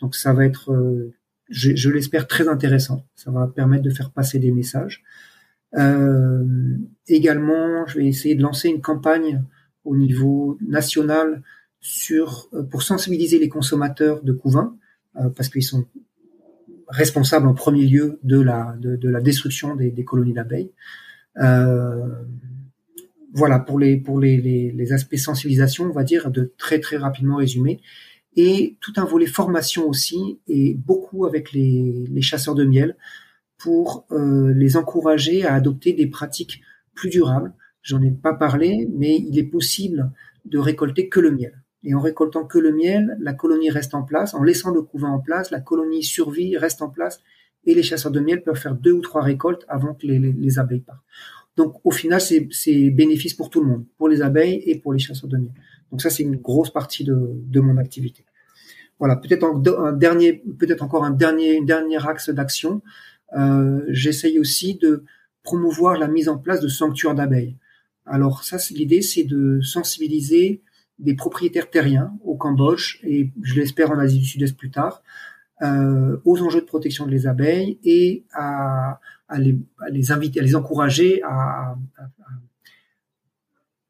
Donc ça va être, euh, je, je l'espère, très intéressant. Ça va permettre de faire passer des messages. Euh, également, je vais essayer de lancer une campagne au niveau national sur euh, pour sensibiliser les consommateurs de couvains euh, parce qu'ils sont responsables en premier lieu de la de, la destruction des, des colonies d'abeilles. Euh, voilà pour les pour les, les, aspects sensibilisation, on va dire de très très rapidement résumé, et tout un volet formation aussi et beaucoup avec les, les chasseurs de miel pour euh, les encourager à adopter des pratiques plus durables. J'en ai pas parlé, mais il est possible de récolter que le miel. Et en récoltant que le miel, la colonie reste en place. En laissant le couvain en place, la colonie survit, reste en place, et les chasseurs de miel peuvent faire deux ou trois récoltes avant que les, les, les abeilles partent. Donc au final, c'est bénéfice pour tout le monde, pour les abeilles et pour les chasseurs de miel. Donc ça, c'est une grosse partie de, de mon activité. Voilà, peut-être un dernier, peut-être encore un dernier, une dernière axe d'action. Euh, J'essaye aussi de promouvoir la mise en place de sanctuaires d'abeilles. Alors ça, l'idée, c'est de sensibiliser des propriétaires terriens au Cambodge et je l'espère en Asie du Sud-Est plus tard euh, aux enjeux de protection des abeilles et à, à, les, à, les, inviter, à les encourager à,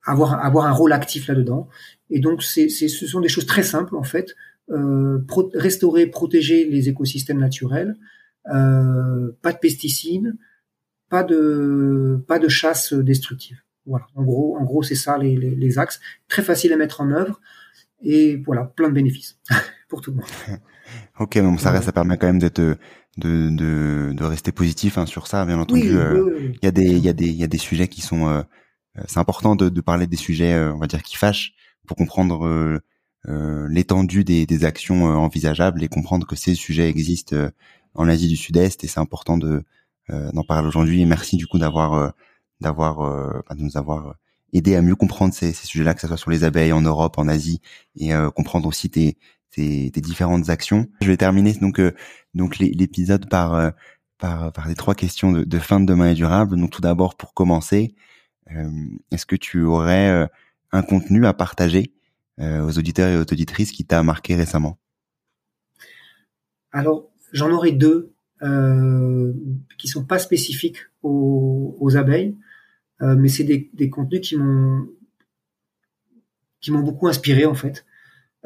à avoir, avoir un rôle actif là-dedans. Et donc, c'est, ce sont des choses très simples en fait. Euh, pro, restaurer, protéger les écosystèmes naturels, euh, pas de pesticides, pas de, pas de chasse destructive. Voilà. En gros, en gros, c'est ça les, les, les, axes. Très facile à mettre en œuvre et voilà, plein de bénéfices *laughs* pour tout le monde. *laughs* ok, donc ça, reste, ça permet quand même d'être de, de, de rester positif hein, sur ça. Bien entendu, il oui, euh, oui, oui. y a des il y a des il y a des sujets qui sont euh, c'est important de, de, parler des sujets euh, on va dire qui fâchent pour comprendre euh, l'étendue des, des, actions envisageables et comprendre que ces sujets existent en Asie du Sud-Est et c'est important de d'en parler aujourd'hui. Et merci du coup d'avoir d'avoir bah, de nous avoir aidé à mieux comprendre ces, ces sujets-là, que ce soit sur les abeilles en Europe, en Asie, et comprendre aussi tes, tes, tes, différentes actions. Je vais terminer donc euh, donc l'épisode par, euh, par par les trois questions de, de, fin de demain et durable. Donc tout d'abord pour commencer, euh, est-ce que tu aurais un contenu à partager aux auditeurs et aux auditrices qui t'a marqué récemment? Alors j'en aurais deux euh, qui sont pas spécifiques aux, aux abeilles, mais c'est des, des contenus qui m'ont qui m'ont beaucoup inspiré en fait.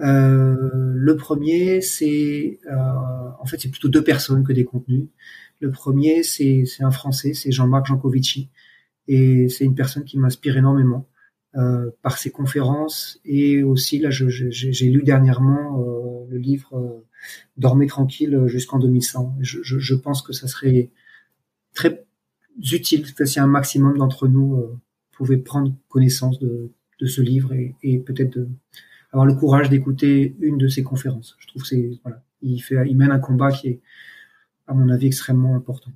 Euh, le premier, c'est euh, en fait c'est plutôt deux personnes que des contenus. Le premier, c'est un Français, c'est Jean-Marc Jancovici, et c'est une personne qui m'inspire énormément euh, par ses conférences et aussi là, j'ai lu dernièrement euh, le livre euh, Dormez tranquille jusqu'en 2100. Je, pense que ça serait très utile si un maximum d'entre nous euh, pouvaient prendre connaissance de, ce livre et, peut-être avoir le courage d'écouter une de ses conférences. Je trouve que c'est voilà, il fait, il mène un combat qui est, à mon avis, extrêmement important.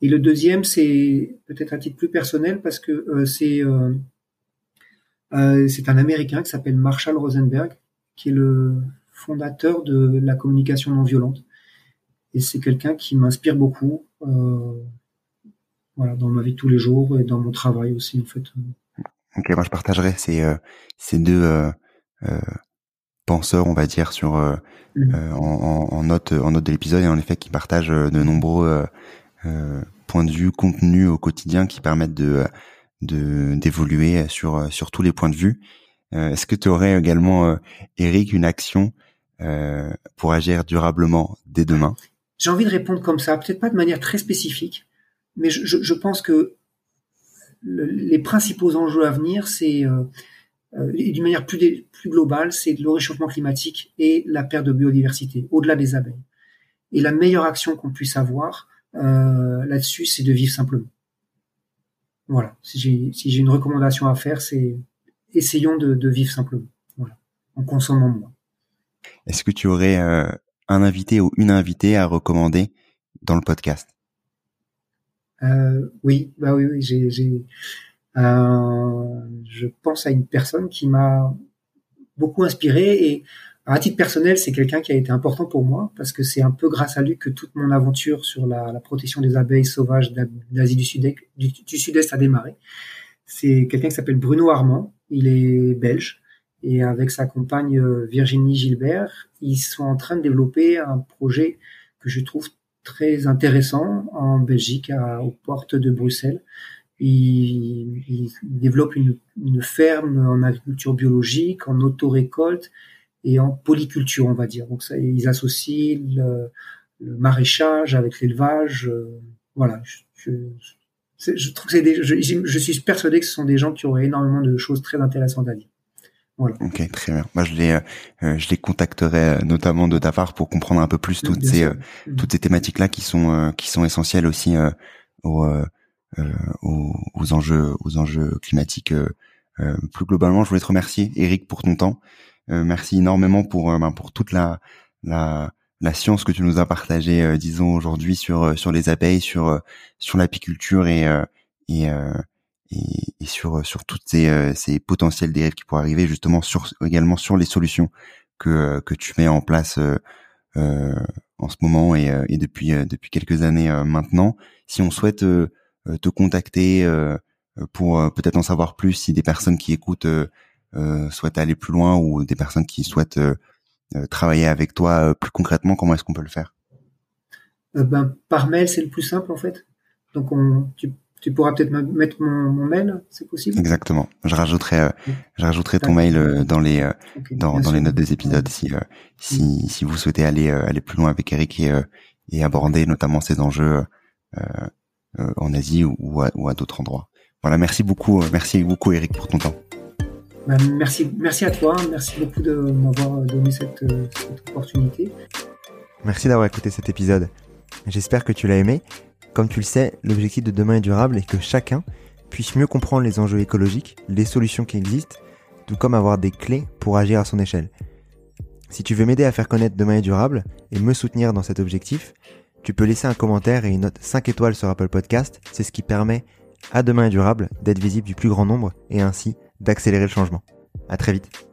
Et le deuxième, c'est peut-être un titre plus personnel parce que euh, c'est euh, euh, c'est un Américain qui s'appelle Marshall Rosenberg, qui est le fondateur de la communication non violente. Et c'est quelqu'un qui m'inspire beaucoup, euh, voilà, dans ma vie de tous les jours et dans mon travail aussi, en fait. Ok, moi je partagerai ces, euh, ces deux euh, penseur, on va dire, sur euh, mmh. euh, en, en, note en note de l'épisode et en effet qui partage de nombreux points de vue, contenus au quotidien qui permettent de d'évoluer sur sur tous les points de vue. Est-ce que tu aurais également, Eric, une action pour agir durablement dès demain J'ai envie de répondre comme ça, peut-être pas de manière très spécifique, mais je, je, je pense que le, les principaux enjeux à venir, c'est euh, et d'une manière plus, plus globale, c'est le réchauffement climatique et la perte de biodiversité, au-delà des abeilles. Et la meilleure action qu'on puisse avoir euh, là-dessus, c'est de vivre simplement. Voilà. Si j'ai si une recommandation à faire, c'est essayons de, de, vivre simplement. Voilà. En consommant moins. Est-ce que tu aurais euh, un invité ou une invitée à recommander dans le podcast? Euh, Oui, bah oui, oui j'ai, euh, je pense à une personne qui m'a beaucoup inspiré et à titre personnel, c'est quelqu'un qui a été important pour moi parce que c'est un peu grâce à lui que toute mon aventure sur la, protection des abeilles sauvages d'Asie du Sud-Est a démarré. C'est quelqu'un qui s'appelle Bruno Armand. Il est belge et avec sa compagne euh, Virginie Gilbert, ils sont en train de développer un projet que je trouve très intéressant en Belgique, aux portes de Bruxelles. Ils, développent une, ferme en agriculture biologique, en auto-récolte et en polyculture, on va dire. Donc ils associent le, maraîchage avec l'élevage. Euh, voilà, je, trouve que je, je, suis persuadé que ce sont des gens qui auraient énormément de choses très intéressantes à dire. Voilà. Ok, très bien. Moi, je les, euh, je les contacterai euh, notamment de ta part pour comprendre un peu plus toutes ces, euh, mm. toutes ces thématiques-là qui sont, euh, qui sont essentielles aussi aux, aux, aux, enjeux, aux enjeux climatiques. plus globalement, je voulais te remercier, Eric, pour ton temps. merci énormément pour, ben, pour toute la, la, la science que tu nous as partagée, disons aujourd'hui sur, sur les abeilles, sur, sur l'apiculture et, et et, sur sur toutes ces, euh, ces potentiels dérives qui pourraient arriver justement sur également sur les solutions que que tu mets en place euh, euh en ce moment et, euh, et depuis depuis quelques années maintenant. Si on souhaite te contacter pour peut-être en savoir plus, si des personnes qui écoutent souhaitent aller plus loin ou des personnes qui souhaitent travailler avec toi plus concrètement, comment est-ce qu'on peut le faire? Ben, par mail, c'est le plus simple en fait. Donc on, tu tu pourras peut-être mettre mon, mon mail, c'est possible? Exactement. Je rajouterai, euh, je rajouterai ton mail euh, dans les euh, dans, dans les notes des épisodes si si, si vous souhaitez aller aller plus loin avec Eric et, et aborder notamment ces enjeux en Asie ou, à, ou à d'autres endroits. Voilà, merci beaucoup, merci beaucoup Eric pour ton temps. Bah, merci, merci à toi, merci beaucoup de m'avoir donné cette, cette opportunité. Merci d'avoir écouté cet épisode. J'espère que tu l'as aimé comme tu le sais, l'objectif de demain est durable est que chacun puisse mieux comprendre les enjeux écologiques, les solutions qui existent, tout comme avoir des clés pour agir à son échelle. Si tu veux m'aider à faire connaître Demain est durable et me soutenir dans cet objectif, tu peux laisser un commentaire et une note 5 étoiles sur Apple Podcast, c'est ce qui permet à Demain est durable d'être visible du plus grand nombre et ainsi d'accélérer le changement. À très vite.